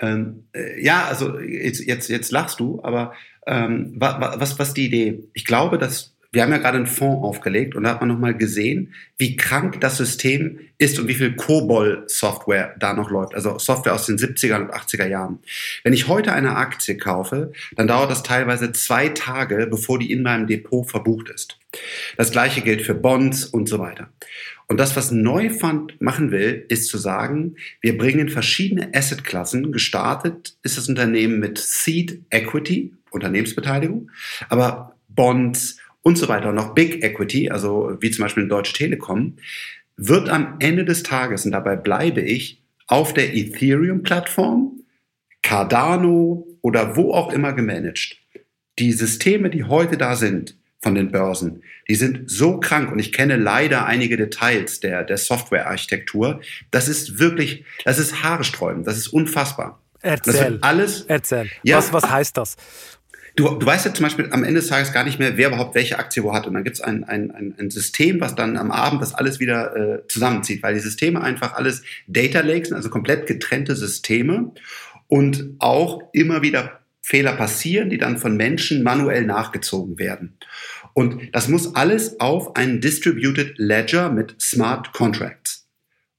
Ähm, äh, ja, also jetzt, jetzt, jetzt lachst du, aber ähm, was, was die Idee? Ich glaube, dass wir haben ja gerade einen Fonds aufgelegt und da hat man nochmal gesehen, wie krank das System ist und wie viel COBOL-Software da noch läuft. Also Software aus den 70er und 80er Jahren. Wenn ich heute eine Aktie kaufe, dann dauert das teilweise zwei Tage, bevor die in meinem Depot verbucht ist. Das gleiche gilt für Bonds und so weiter. Und das, was Neufund machen will, ist zu sagen, wir bringen verschiedene Assetklassen. Gestartet ist das Unternehmen mit Seed Equity, Unternehmensbeteiligung, aber Bonds, und so weiter und noch Big Equity, also wie zum Beispiel in Deutsche Telekom, wird am Ende des Tages, und dabei bleibe ich, auf der Ethereum-Plattform, Cardano oder wo auch immer gemanagt. Die Systeme, die heute da sind von den Börsen, die sind so krank und ich kenne leider einige Details der, der Software-Architektur. Das ist wirklich, das ist haaresträubend, das ist unfassbar. Erzähl. alles. Erzähl. Ja, was, was heißt das? Du, du weißt ja zum Beispiel am Ende des Tages gar nicht mehr, wer überhaupt welche Aktie wo hat. Und dann gibt es ein, ein, ein, ein System, was dann am Abend das alles wieder äh, zusammenzieht, weil die Systeme einfach alles Data Lakes sind, also komplett getrennte Systeme und auch immer wieder Fehler passieren, die dann von Menschen manuell nachgezogen werden. Und das muss alles auf einen Distributed Ledger mit Smart Contracts.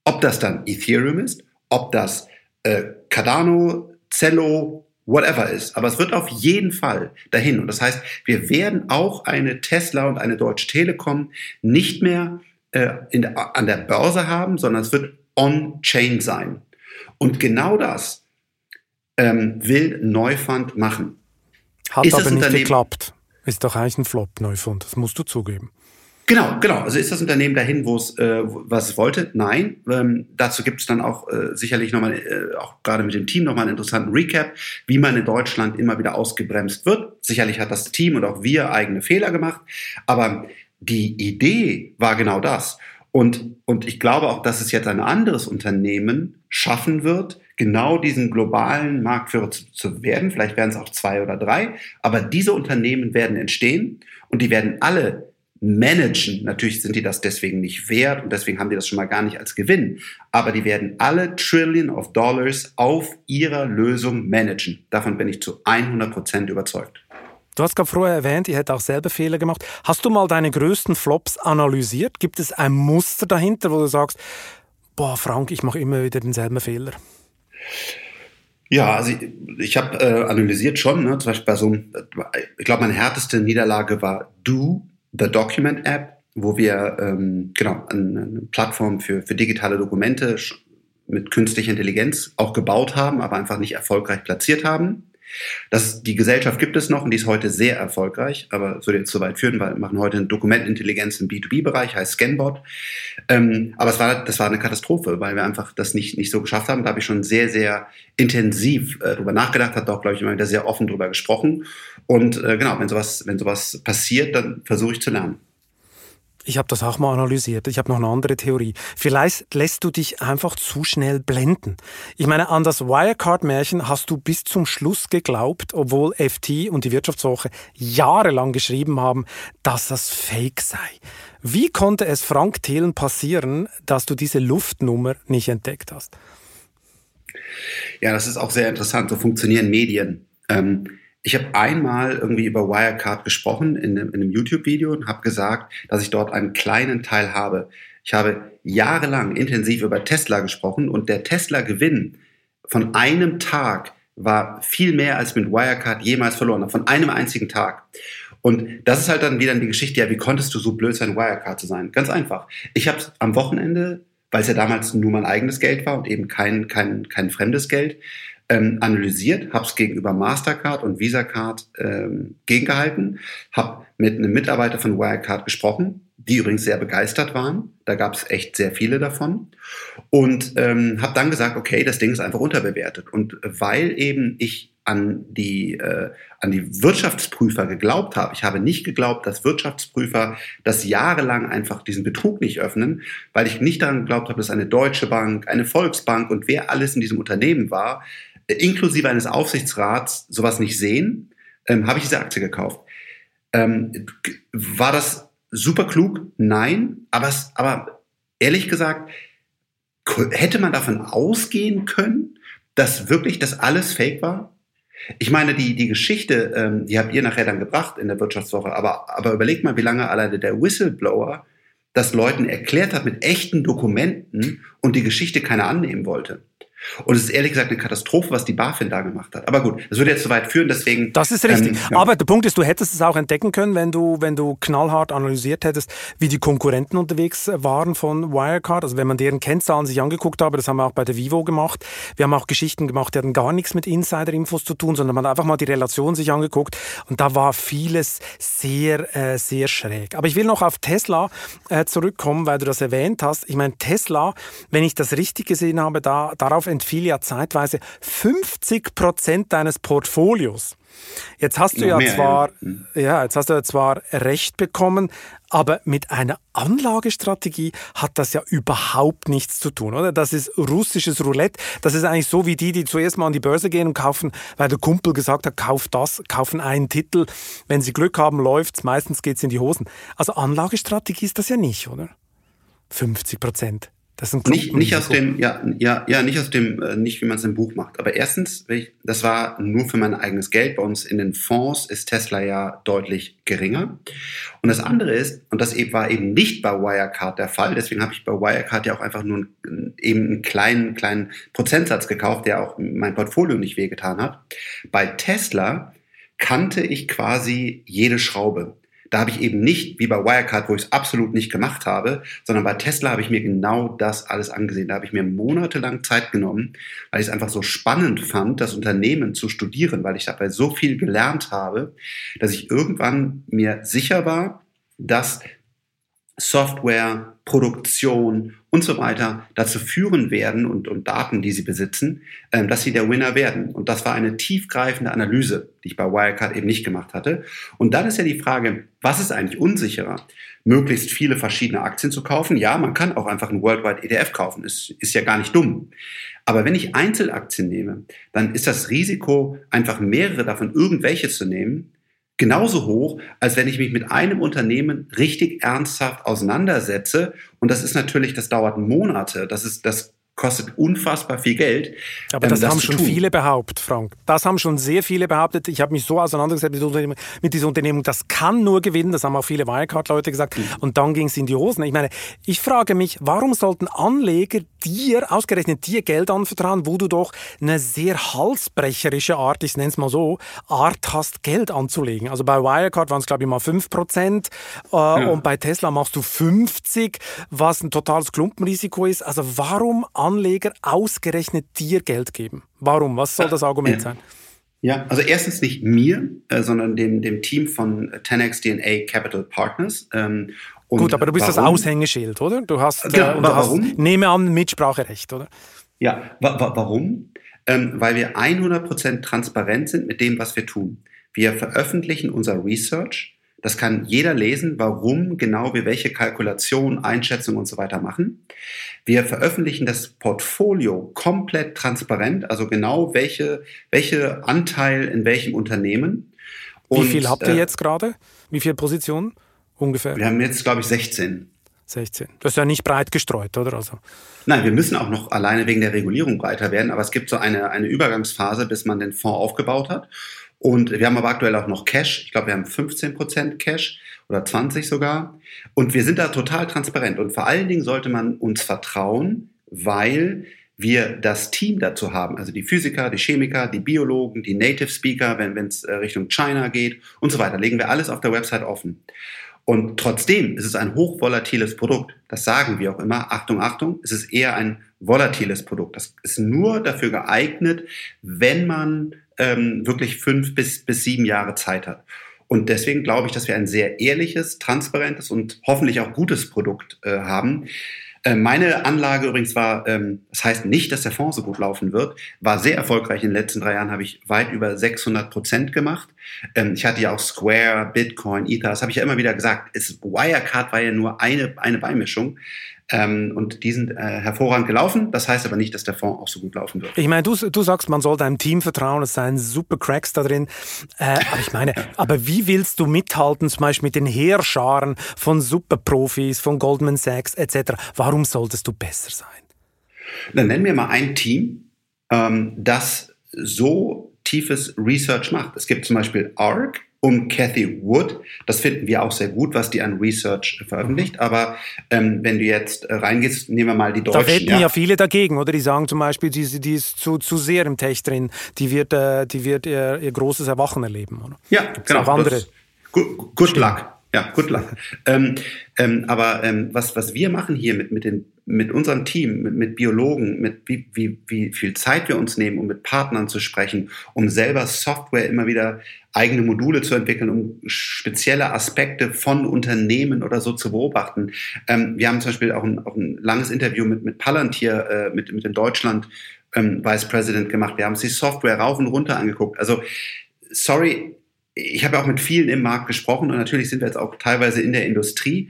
Ob das dann Ethereum ist, ob das äh, Cardano, Zello, whatever ist. Aber es wird auf jeden Fall dahin. Und das heißt, wir werden auch eine Tesla und eine Deutsche Telekom nicht mehr äh, in, an der Börse haben, sondern es wird on-chain sein. Und genau das ähm, will Neufund machen. Hat ist aber nicht geklappt. Ist doch eigentlich ein Flop, Neufund. Das musst du zugeben. Genau, genau. Also ist das Unternehmen dahin, wo es, äh, was es wollte? Nein. Ähm, dazu gibt es dann auch äh, sicherlich nochmal, äh, auch gerade mit dem Team nochmal einen interessanten Recap, wie man in Deutschland immer wieder ausgebremst wird. Sicherlich hat das Team und auch wir eigene Fehler gemacht, aber die Idee war genau das. Und, und ich glaube auch, dass es jetzt ein anderes Unternehmen schaffen wird, genau diesen globalen Marktführer zu, zu werden. Vielleicht werden es auch zwei oder drei, aber diese Unternehmen werden entstehen und die werden alle managen. Natürlich sind die das deswegen nicht wert und deswegen haben die das schon mal gar nicht als Gewinn. Aber die werden alle Trillion of Dollars auf ihrer Lösung managen. Davon bin ich zu 100 Prozent überzeugt. Du hast gerade vorher erwähnt, ihr hättet auch selber Fehler gemacht. Hast du mal deine größten Flops analysiert? Gibt es ein Muster dahinter, wo du sagst, boah, Frank, ich mache immer wieder denselben Fehler? Ja, also ich, ich habe äh, analysiert schon, ne? zum Beispiel bei so einem, ich glaube, meine härteste Niederlage war Do, the Document App, wo wir ähm, genau eine, Plattform für, für digitale Dokumente mit künstlicher Intelligenz auch gebaut haben, aber einfach nicht erfolgreich platziert haben. Das, die Gesellschaft gibt es noch und die ist heute sehr erfolgreich, aber das würde jetzt zu weit führen, weil wir machen heute eine Dokumentenintelligenz im B2B-Bereich, heißt Scanbot. Ähm, aber es war, das war eine Katastrophe, weil wir einfach das nicht, nicht so geschafft haben. Da habe ich schon sehr, sehr intensiv äh, drüber nachgedacht, hat auch, glaube ich, immer wieder sehr offen drüber gesprochen. Und äh, genau, wenn sowas, wenn sowas passiert, dann versuche ich zu lernen. Ich habe das auch mal analysiert. Ich habe noch eine andere Theorie. Vielleicht lässt du dich einfach zu schnell blenden. Ich meine, an das Wirecard-Märchen hast du bis zum Schluss geglaubt, obwohl FT und die Wirtschaftswoche jahrelang geschrieben haben, dass das Fake sei. Wie konnte es Frank Thelen passieren, dass du diese Luftnummer nicht entdeckt hast? Ja, das ist auch sehr interessant. So funktionieren Medien. Ähm ich habe einmal irgendwie über Wirecard gesprochen in einem, in einem YouTube-Video und habe gesagt, dass ich dort einen kleinen Teil habe. Ich habe jahrelang intensiv über Tesla gesprochen und der Tesla-Gewinn von einem Tag war viel mehr als mit Wirecard jemals verloren von einem einzigen Tag. Und das ist halt dann wieder die Geschichte, ja, wie konntest du so blöd sein, Wirecard zu sein? Ganz einfach. Ich habe am Wochenende, weil es ja damals nur mein eigenes Geld war und eben kein, kein, kein fremdes Geld, ähm, analysiert, habe es gegenüber Mastercard und Visa Card ähm, gegengehalten, habe mit einem Mitarbeiter von Wirecard gesprochen, die übrigens sehr begeistert waren. Da gab es echt sehr viele davon. Und ähm, habe dann gesagt, okay, das Ding ist einfach unterbewertet. Und weil eben ich an die, äh, an die Wirtschaftsprüfer geglaubt habe. Ich habe nicht geglaubt, dass Wirtschaftsprüfer das jahrelang einfach diesen Betrug nicht öffnen, weil ich nicht daran geglaubt habe, dass eine Deutsche Bank, eine Volksbank und wer alles in diesem Unternehmen war, inklusive eines Aufsichtsrats sowas nicht sehen, ähm, habe ich diese Aktie gekauft. Ähm, war das super klug? Nein, aber, es, aber ehrlich gesagt, hätte man davon ausgehen können, dass wirklich das alles fake war? Ich meine, die, die Geschichte, ähm, die habt ihr nachher dann gebracht in der Wirtschaftswoche, aber, aber überlegt mal, wie lange alleine der Whistleblower das Leuten erklärt hat mit echten Dokumenten und die Geschichte keiner annehmen wollte. Und es ist ehrlich gesagt eine Katastrophe, was die BaFin da gemacht hat. Aber gut, das würde jetzt zu weit führen, deswegen. Das ist richtig. Ähm, ja. Aber der Punkt ist, du hättest es auch entdecken können, wenn du, wenn du knallhart analysiert hättest, wie die Konkurrenten unterwegs waren von Wirecard. Also wenn man deren Kennzahlen sich angeguckt habe, das haben wir auch bei der Vivo gemacht. Wir haben auch Geschichten gemacht, die hatten gar nichts mit Insider-Infos zu tun, sondern man hat einfach mal die Relation sich angeguckt und da war vieles sehr, äh, sehr schräg. Aber ich will noch auf Tesla äh, zurückkommen, weil du das erwähnt hast. Ich meine, Tesla, wenn ich das richtig gesehen habe, da, darauf entfiel ja zeitweise 50 Prozent deines Portfolios. Jetzt hast du ja mehr, zwar, ja. Hm. ja, jetzt hast du ja zwar Recht bekommen, aber mit einer Anlagestrategie hat das ja überhaupt nichts zu tun, oder? Das ist russisches Roulette. Das ist eigentlich so wie die, die zuerst mal an die Börse gehen und kaufen, weil der Kumpel gesagt hat, kauf das, kaufen einen Titel. Wenn sie Glück haben, läuft's. Meistens geht's in die Hosen. Also Anlagestrategie ist das ja nicht, oder? 50 Prozent. Das ein nicht, nicht aus dem, ja, ja, ja, nicht aus dem, äh, nicht wie man es im Buch macht. Aber erstens, das war nur für mein eigenes Geld. Bei uns in den Fonds ist Tesla ja deutlich geringer. Und das andere ist, und das eben war eben nicht bei Wirecard der Fall, deswegen habe ich bei Wirecard ja auch einfach nur einen, eben einen kleinen, kleinen Prozentsatz gekauft, der auch mein Portfolio nicht wehgetan hat. Bei Tesla kannte ich quasi jede Schraube. Da habe ich eben nicht, wie bei Wirecard, wo ich es absolut nicht gemacht habe, sondern bei Tesla habe ich mir genau das alles angesehen. Da habe ich mir monatelang Zeit genommen, weil ich es einfach so spannend fand, das Unternehmen zu studieren, weil ich dabei so viel gelernt habe, dass ich irgendwann mir sicher war, dass Software, Produktion und so weiter dazu führen werden und, und Daten, die sie besitzen, ähm, dass sie der Winner werden. Und das war eine tiefgreifende Analyse, die ich bei Wirecard eben nicht gemacht hatte. Und dann ist ja die Frage, was ist eigentlich unsicherer? Möglichst viele verschiedene Aktien zu kaufen? Ja, man kann auch einfach einen Worldwide ETF kaufen. Ist, ist ja gar nicht dumm. Aber wenn ich Einzelaktien nehme, dann ist das Risiko, einfach mehrere davon irgendwelche zu nehmen, genauso hoch, als wenn ich mich mit einem Unternehmen richtig ernsthaft auseinandersetze. Und das ist natürlich, das dauert Monate. Das ist, das kostet unfassbar viel Geld. Aber das, ähm, das haben schon tun. viele behauptet, Frank. Das haben schon sehr viele behauptet. Ich habe mich so auseinandergesetzt mit, mit dieser Unternehmung, das kann nur gewinnen. Das haben auch viele Wirecard-Leute gesagt. Mhm. Und dann ging es in die Hosen. Ich meine, ich frage mich, warum sollten Anleger dir, ausgerechnet dir, Geld anvertrauen, wo du doch eine sehr halsbrecherische Art, ich nenne es mal so, Art hast, Geld anzulegen. Also bei Wirecard waren es, glaube ich, mal 5% äh, ja. und bei Tesla machst du 50, was ein totales Klumpenrisiko ist. Also warum Anleger ausgerechnet dir Geld geben? Warum? Was soll das Argument sein? Ja, also erstens nicht mir, äh, sondern dem, dem Team von 10x DNA Capital Partners. Ähm, Gut, aber du bist warum? das Aushängeschild, oder? Du hast, genau, äh, du warum? Hast, nehme an, Mitspracherecht, oder? Ja, wa wa warum? Ähm, weil wir 100% transparent sind mit dem, was wir tun. Wir veröffentlichen unser Research. Das kann jeder lesen, warum genau wir welche Kalkulation, Einschätzung und so weiter machen. Wir veröffentlichen das Portfolio komplett transparent, also genau welche, welche Anteil in welchem Unternehmen. Und, Wie viel habt ihr äh, jetzt gerade? Wie viele Positionen ungefähr? Wir haben jetzt, glaube ich, 16. 16. Das ist ja nicht breit gestreut, oder? Also. Nein, wir müssen auch noch alleine wegen der Regulierung breiter werden, aber es gibt so eine, eine Übergangsphase, bis man den Fonds aufgebaut hat. Und wir haben aber aktuell auch noch Cash. Ich glaube, wir haben 15 Prozent Cash oder 20 sogar. Und wir sind da total transparent. Und vor allen Dingen sollte man uns vertrauen, weil wir das Team dazu haben, also die Physiker, die Chemiker, die Biologen, die Native Speaker, wenn es äh, Richtung China geht und so weiter, legen wir alles auf der Website offen. Und trotzdem ist es ein hochvolatiles Produkt. Das sagen wir auch immer. Achtung, Achtung, es ist eher ein volatiles Produkt. Das ist nur dafür geeignet, wenn man ähm, wirklich fünf bis, bis sieben Jahre Zeit hat. Und deswegen glaube ich, dass wir ein sehr ehrliches, transparentes und hoffentlich auch gutes Produkt äh, haben. Äh, meine Anlage übrigens war, ähm, das heißt nicht, dass der Fonds so gut laufen wird, war sehr erfolgreich. In den letzten drei Jahren habe ich weit über 600 Prozent gemacht. Ähm, ich hatte ja auch Square, Bitcoin, Ether, das habe ich ja immer wieder gesagt. Es, Wirecard war ja nur eine, eine Beimischung. Ähm, und die sind äh, hervorragend gelaufen. Das heißt aber nicht, dass der Fonds auch so gut laufen wird. Ich meine, du, du sagst, man soll deinem Team vertrauen, es seien super Cracks da drin. Äh, aber ich meine, aber wie willst du mithalten, zum Beispiel mit den Heerscharen von Superprofis, von Goldman Sachs etc.? Warum solltest du besser sein? Dann nennen wir mal ein Team, ähm, das so tiefes Research macht. Es gibt zum Beispiel ARC, um Cathy Wood. Das finden wir auch sehr gut, was die an Research veröffentlicht. Aber ähm, wenn du jetzt äh, reingehst, nehmen wir mal die Deutschen. Da wetten ja. ja. viele dagegen, oder? Die sagen zum Beispiel, die, die ist zu, zu sehr im Tech drin. Die wird, äh, die wird ihr, ihr großes Erwachen erleben, oder? Ja, Gibt's genau. Auch andere. Good, good luck. Ja, good luck. ähm, ähm, aber ähm, was, was wir machen hier mit, mit, den, mit unserem Team, mit, mit Biologen, mit wie, wie, wie viel Zeit wir uns nehmen, um mit Partnern zu sprechen, um selber Software immer wieder eigene Module zu entwickeln, um spezielle Aspekte von Unternehmen oder so zu beobachten. Ähm, wir haben zum Beispiel auch ein, auch ein langes Interview mit, mit Palantir, äh, mit, mit dem Deutschland ähm, Vice President gemacht. Wir haben uns die Software rauf und runter angeguckt. Also, sorry, ich habe auch mit vielen im Markt gesprochen und natürlich sind wir jetzt auch teilweise in der Industrie.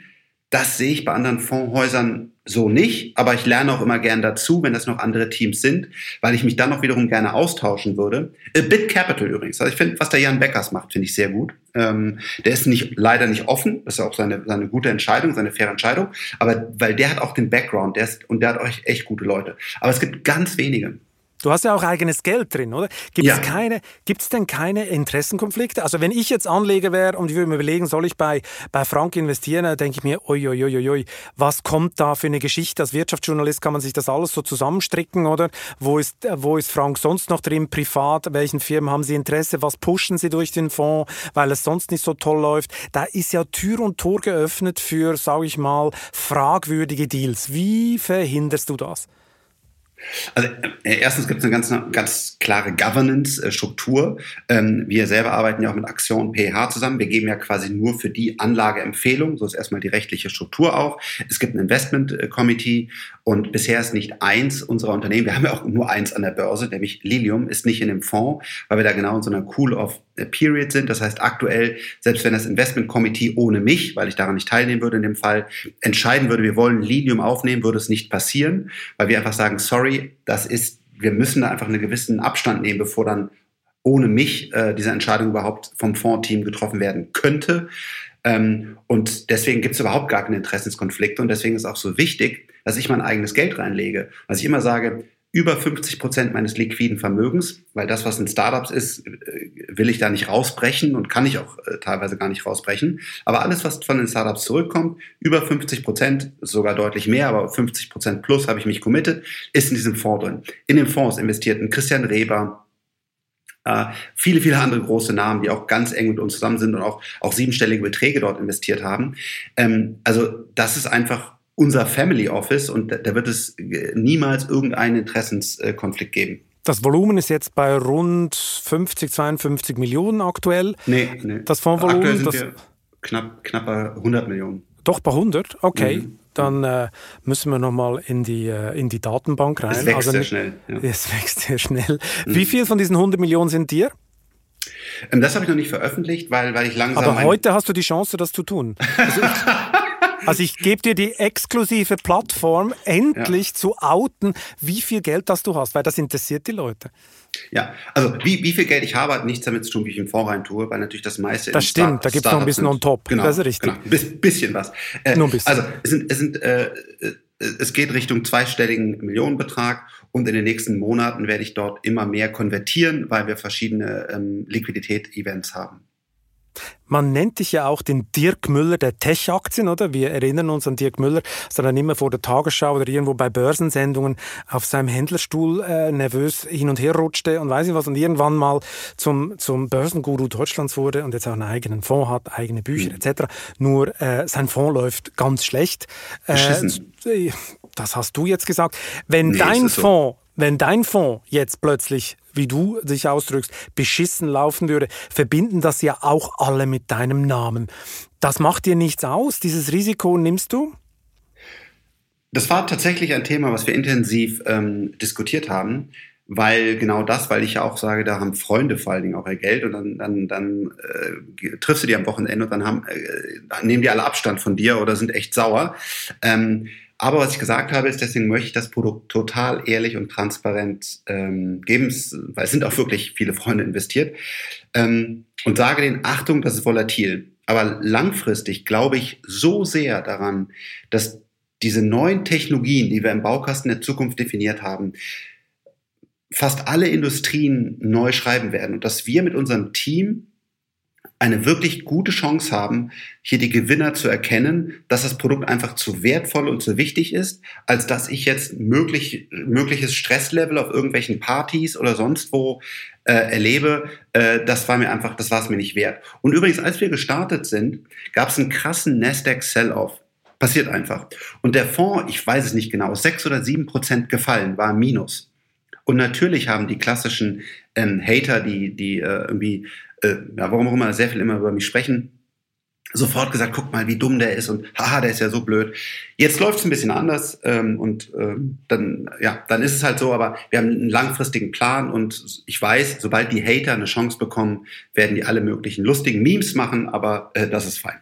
Das sehe ich bei anderen Fondshäusern so nicht, aber ich lerne auch immer gern dazu, wenn das noch andere Teams sind, weil ich mich dann noch wiederum gerne austauschen würde. A Bit Capital übrigens. Also ich finde, was der Jan Beckers macht, finde ich sehr gut. Ähm, der ist nicht, leider nicht offen. Das ist auch seine, seine gute Entscheidung, seine faire Entscheidung. Aber weil der hat auch den Background, der ist, und der hat euch echt gute Leute. Aber es gibt ganz wenige. Du hast ja auch eigenes Geld drin, oder? Gibt es ja. keine, gibt's denn keine Interessenkonflikte? Also wenn ich jetzt Anleger wäre und ich würde mir überlegen, soll ich bei, bei Frank investieren, dann denke ich mir, oi, oi, oi, oi, was kommt da für eine Geschichte? Als Wirtschaftsjournalist kann man sich das alles so zusammenstricken, oder? Wo ist, wo ist Frank sonst noch drin, privat? Welchen Firmen haben Sie Interesse? Was pushen Sie durch den Fonds, weil es sonst nicht so toll läuft? Da ist ja Tür und Tor geöffnet für, sage ich mal, fragwürdige Deals. Wie verhinderst du das? Also äh, erstens gibt es eine ganz, ganz klare Governance-Struktur. Ähm, wir selber arbeiten ja auch mit Axion PH zusammen. Wir geben ja quasi nur für die Anlage Empfehlungen. So ist erstmal die rechtliche Struktur auch. Es gibt ein Investment Committee und bisher ist nicht eins unserer Unternehmen, wir haben ja auch nur eins an der Börse, nämlich Lilium, ist nicht in dem Fonds, weil wir da genau in so einer Cool-off Period sind. Das heißt, aktuell, selbst wenn das Investment Committee ohne mich, weil ich daran nicht teilnehmen würde in dem Fall, entscheiden würde, wir wollen Lilium aufnehmen, würde es nicht passieren, weil wir einfach sagen, sorry, das ist, wir müssen da einfach einen gewissen Abstand nehmen, bevor dann ohne mich äh, diese Entscheidung überhaupt vom Fondsteam getroffen werden könnte. Ähm, und deswegen gibt es überhaupt gar keine Interessenskonflikte und deswegen ist auch so wichtig, dass ich mein eigenes Geld reinlege. Was ich immer sage, über 50 Prozent meines liquiden Vermögens, weil das, was in Startups ist, äh, will ich da nicht rausbrechen und kann ich auch äh, teilweise gar nicht rausbrechen. Aber alles, was von den Startups zurückkommt, über 50 Prozent, sogar deutlich mehr, aber 50 Prozent plus habe ich mich committed, ist in diesem Fonds drin. In den Fonds investiert ein Christian Reber, äh, viele, viele andere große Namen, die auch ganz eng mit uns zusammen sind und auch, auch siebenstellige Beträge dort investiert haben. Ähm, also das ist einfach unser Family Office und da wird es niemals irgendeinen Interessenskonflikt geben. Das Volumen ist jetzt bei rund 50, 52 Millionen aktuell. Nee, nee. Das Fondsvolumen? Aktuell sind wir knapp, knapp bei 100 Millionen. Doch bei 100? Okay. Mhm. Dann äh, müssen wir nochmal in die, äh, in die Datenbank rein. Es wächst also, sehr schnell. Ja. Es wächst sehr schnell. Mhm. Wie viel von diesen 100 Millionen sind dir? Ähm, das habe ich noch nicht veröffentlicht, weil, weil ich langsam. Aber heute hast du die Chance, das zu tun. Also Also ich gebe dir die exklusive Plattform, endlich ja. zu outen, wie viel Geld das du hast, weil das interessiert die Leute. Ja, also wie, wie viel Geld ich habe, hat nichts damit zu tun, wie ich im Fonds rein tue, weil natürlich das meiste Das stimmt, Start da gibt es noch ein bisschen on top. Genau, das ist richtig. Genau, Biss, bisschen was. Äh, Nur ein bisschen. Also es, sind, es, sind, äh, es geht Richtung zweistelligen Millionenbetrag und in den nächsten Monaten werde ich dort immer mehr konvertieren, weil wir verschiedene ähm, Liquidität-Events haben. Man nennt dich ja auch den Dirk Müller der Tech-Aktien, oder? Wir erinnern uns an Dirk Müller, dass er dann immer vor der Tagesschau oder irgendwo bei Börsensendungen auf seinem Händlerstuhl äh, nervös hin und her rutschte und weiß ich was und irgendwann mal zum, zum Börsenguru Deutschlands wurde und jetzt auch einen eigenen Fonds hat, eigene Bücher mhm. etc. Nur äh, sein Fonds läuft ganz schlecht. Äh, das hast du jetzt gesagt. Wenn nee, dein Fonds so. Wenn dein Fonds jetzt plötzlich wie du dich ausdrückst, beschissen laufen würde, verbinden das ja auch alle mit deinem Namen. Das macht dir nichts aus? Dieses Risiko nimmst du? Das war tatsächlich ein Thema, was wir intensiv ähm, diskutiert haben, weil genau das, weil ich ja auch sage, da haben Freunde vor allen Dingen auch ihr Geld und dann, dann, dann äh, triffst du die am Wochenende und dann, haben, äh, dann nehmen die alle Abstand von dir oder sind echt sauer. Ähm, aber was ich gesagt habe, ist, deswegen möchte ich das Produkt total ehrlich und transparent ähm, geben, weil es sind auch wirklich viele Freunde investiert. Ähm, und sage denen, Achtung, das ist volatil. Aber langfristig glaube ich so sehr daran, dass diese neuen Technologien, die wir im Baukasten der Zukunft definiert haben, fast alle Industrien neu schreiben werden und dass wir mit unserem Team eine wirklich gute Chance haben, hier die Gewinner zu erkennen, dass das Produkt einfach zu wertvoll und zu wichtig ist, als dass ich jetzt möglich, mögliches Stresslevel auf irgendwelchen Partys oder sonst wo äh, erlebe. Äh, das war mir einfach, das war es mir nicht wert. Und übrigens, als wir gestartet sind, gab es einen krassen Nasdaq Sell-off. Passiert einfach. Und der Fonds, ich weiß es nicht genau, sechs oder sieben Prozent gefallen, war Minus. Und natürlich haben die klassischen ähm, Hater, die, die äh, irgendwie äh, ja, warum auch immer, sehr viel immer über mich sprechen, sofort gesagt, guck mal, wie dumm der ist und haha, der ist ja so blöd. Jetzt läuft es ein bisschen anders ähm, und ähm, dann, ja, dann ist es halt so, aber wir haben einen langfristigen Plan und ich weiß, sobald die Hater eine Chance bekommen, werden die alle möglichen lustigen Memes machen, aber äh, das ist fein.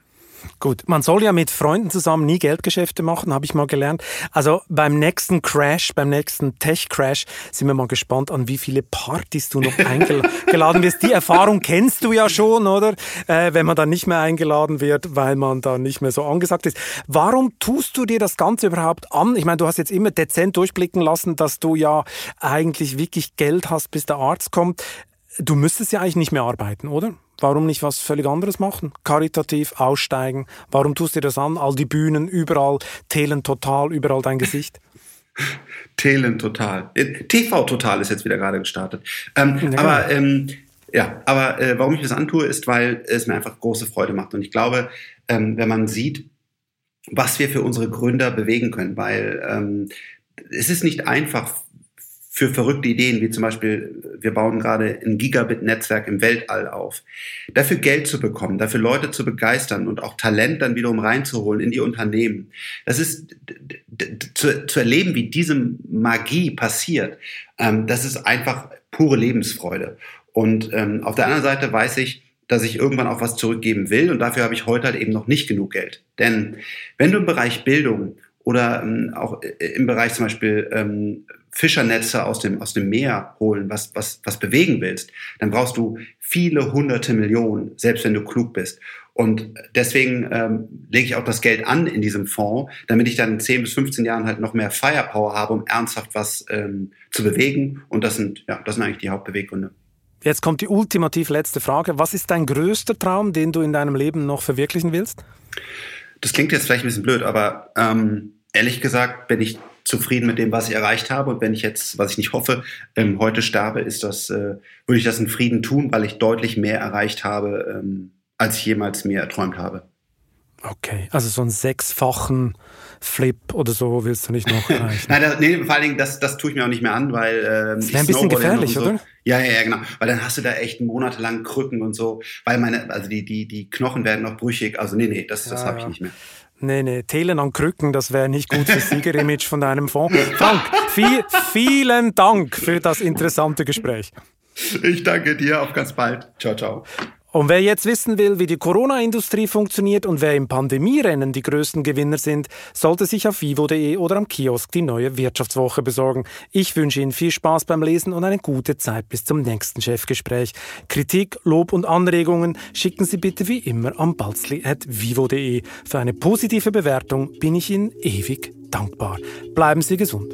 Gut, man soll ja mit Freunden zusammen nie Geldgeschäfte machen, habe ich mal gelernt. Also beim nächsten Crash, beim nächsten Tech-Crash sind wir mal gespannt, an wie viele Partys du noch eingeladen wirst. Die Erfahrung kennst du ja schon, oder? Äh, wenn man dann nicht mehr eingeladen wird, weil man dann nicht mehr so angesagt ist. Warum tust du dir das Ganze überhaupt an? Ich meine, du hast jetzt immer dezent durchblicken lassen, dass du ja eigentlich wirklich Geld hast, bis der Arzt kommt. Du müsstest ja eigentlich nicht mehr arbeiten, oder? Warum nicht was völlig anderes machen? Karitativ aussteigen. Warum tust du dir das an? All die Bühnen, überall, Telen total, überall dein Gesicht. Telen total. Äh, TV total ist jetzt wieder gerade gestartet. Ähm, ja, aber genau. ähm, ja, aber äh, warum ich das antue, ist, weil es mir einfach große Freude macht. Und ich glaube, ähm, wenn man sieht, was wir für unsere Gründer bewegen können, weil ähm, es ist nicht einfach für verrückte Ideen, wie zum Beispiel, wir bauen gerade ein Gigabit-Netzwerk im Weltall auf. Dafür Geld zu bekommen, dafür Leute zu begeistern und auch Talent dann wiederum reinzuholen in die Unternehmen. Das ist zu, zu erleben, wie diese Magie passiert. Ähm, das ist einfach pure Lebensfreude. Und ähm, auf der anderen Seite weiß ich, dass ich irgendwann auch was zurückgeben will und dafür habe ich heute halt eben noch nicht genug Geld. Denn wenn du im Bereich Bildung oder ähm, auch im Bereich zum Beispiel ähm, Fischernetze aus dem, aus dem Meer holen, was, was, was bewegen willst, dann brauchst du viele hunderte Millionen, selbst wenn du klug bist. Und deswegen ähm, lege ich auch das Geld an in diesem Fonds, damit ich dann in 10 bis 15 Jahren halt noch mehr Firepower habe, um ernsthaft was ähm, zu bewegen. Und das sind, ja, das sind eigentlich die Hauptbeweggründe. Jetzt kommt die ultimativ letzte Frage. Was ist dein größter Traum, den du in deinem Leben noch verwirklichen willst? Das klingt jetzt vielleicht ein bisschen blöd, aber ähm, ehrlich gesagt bin ich zufrieden mit dem, was ich erreicht habe. Und wenn ich jetzt, was ich nicht hoffe, ähm, heute sterbe, ist das, äh, würde ich das in Frieden tun, weil ich deutlich mehr erreicht habe, ähm, als ich jemals mir erträumt habe. Okay, also so einen sechsfachen Flip oder so willst du nicht noch erreichen? Nein, das, nee, vor allen Dingen, das, das tue ich mir auch nicht mehr an, weil ähm, das wäre ein bisschen gefährlich, so. oder? Ja, ja, ja, genau. Weil dann hast du da echt monatelang Krücken und so, weil meine, also die, die, die Knochen werden noch brüchig. Also nee, nee, das, das ja, habe ich nicht mehr. Nee, nee, Telen an Krücken, das wäre nicht gut fürs Siegerimage von deinem Fonds. Frank, viel, vielen Dank für das interessante Gespräch. Ich danke dir, auf ganz bald. Ciao, ciao. Und wer jetzt wissen will, wie die Corona-Industrie funktioniert und wer im Pandemierennen die größten Gewinner sind, sollte sich auf vivo.de oder am Kiosk die neue Wirtschaftswoche besorgen. Ich wünsche Ihnen viel Spaß beim Lesen und eine gute Zeit bis zum nächsten Chefgespräch. Kritik, Lob und Anregungen schicken Sie bitte wie immer am balzli.vivo.de. Für eine positive Bewertung bin ich Ihnen ewig dankbar. Bleiben Sie gesund.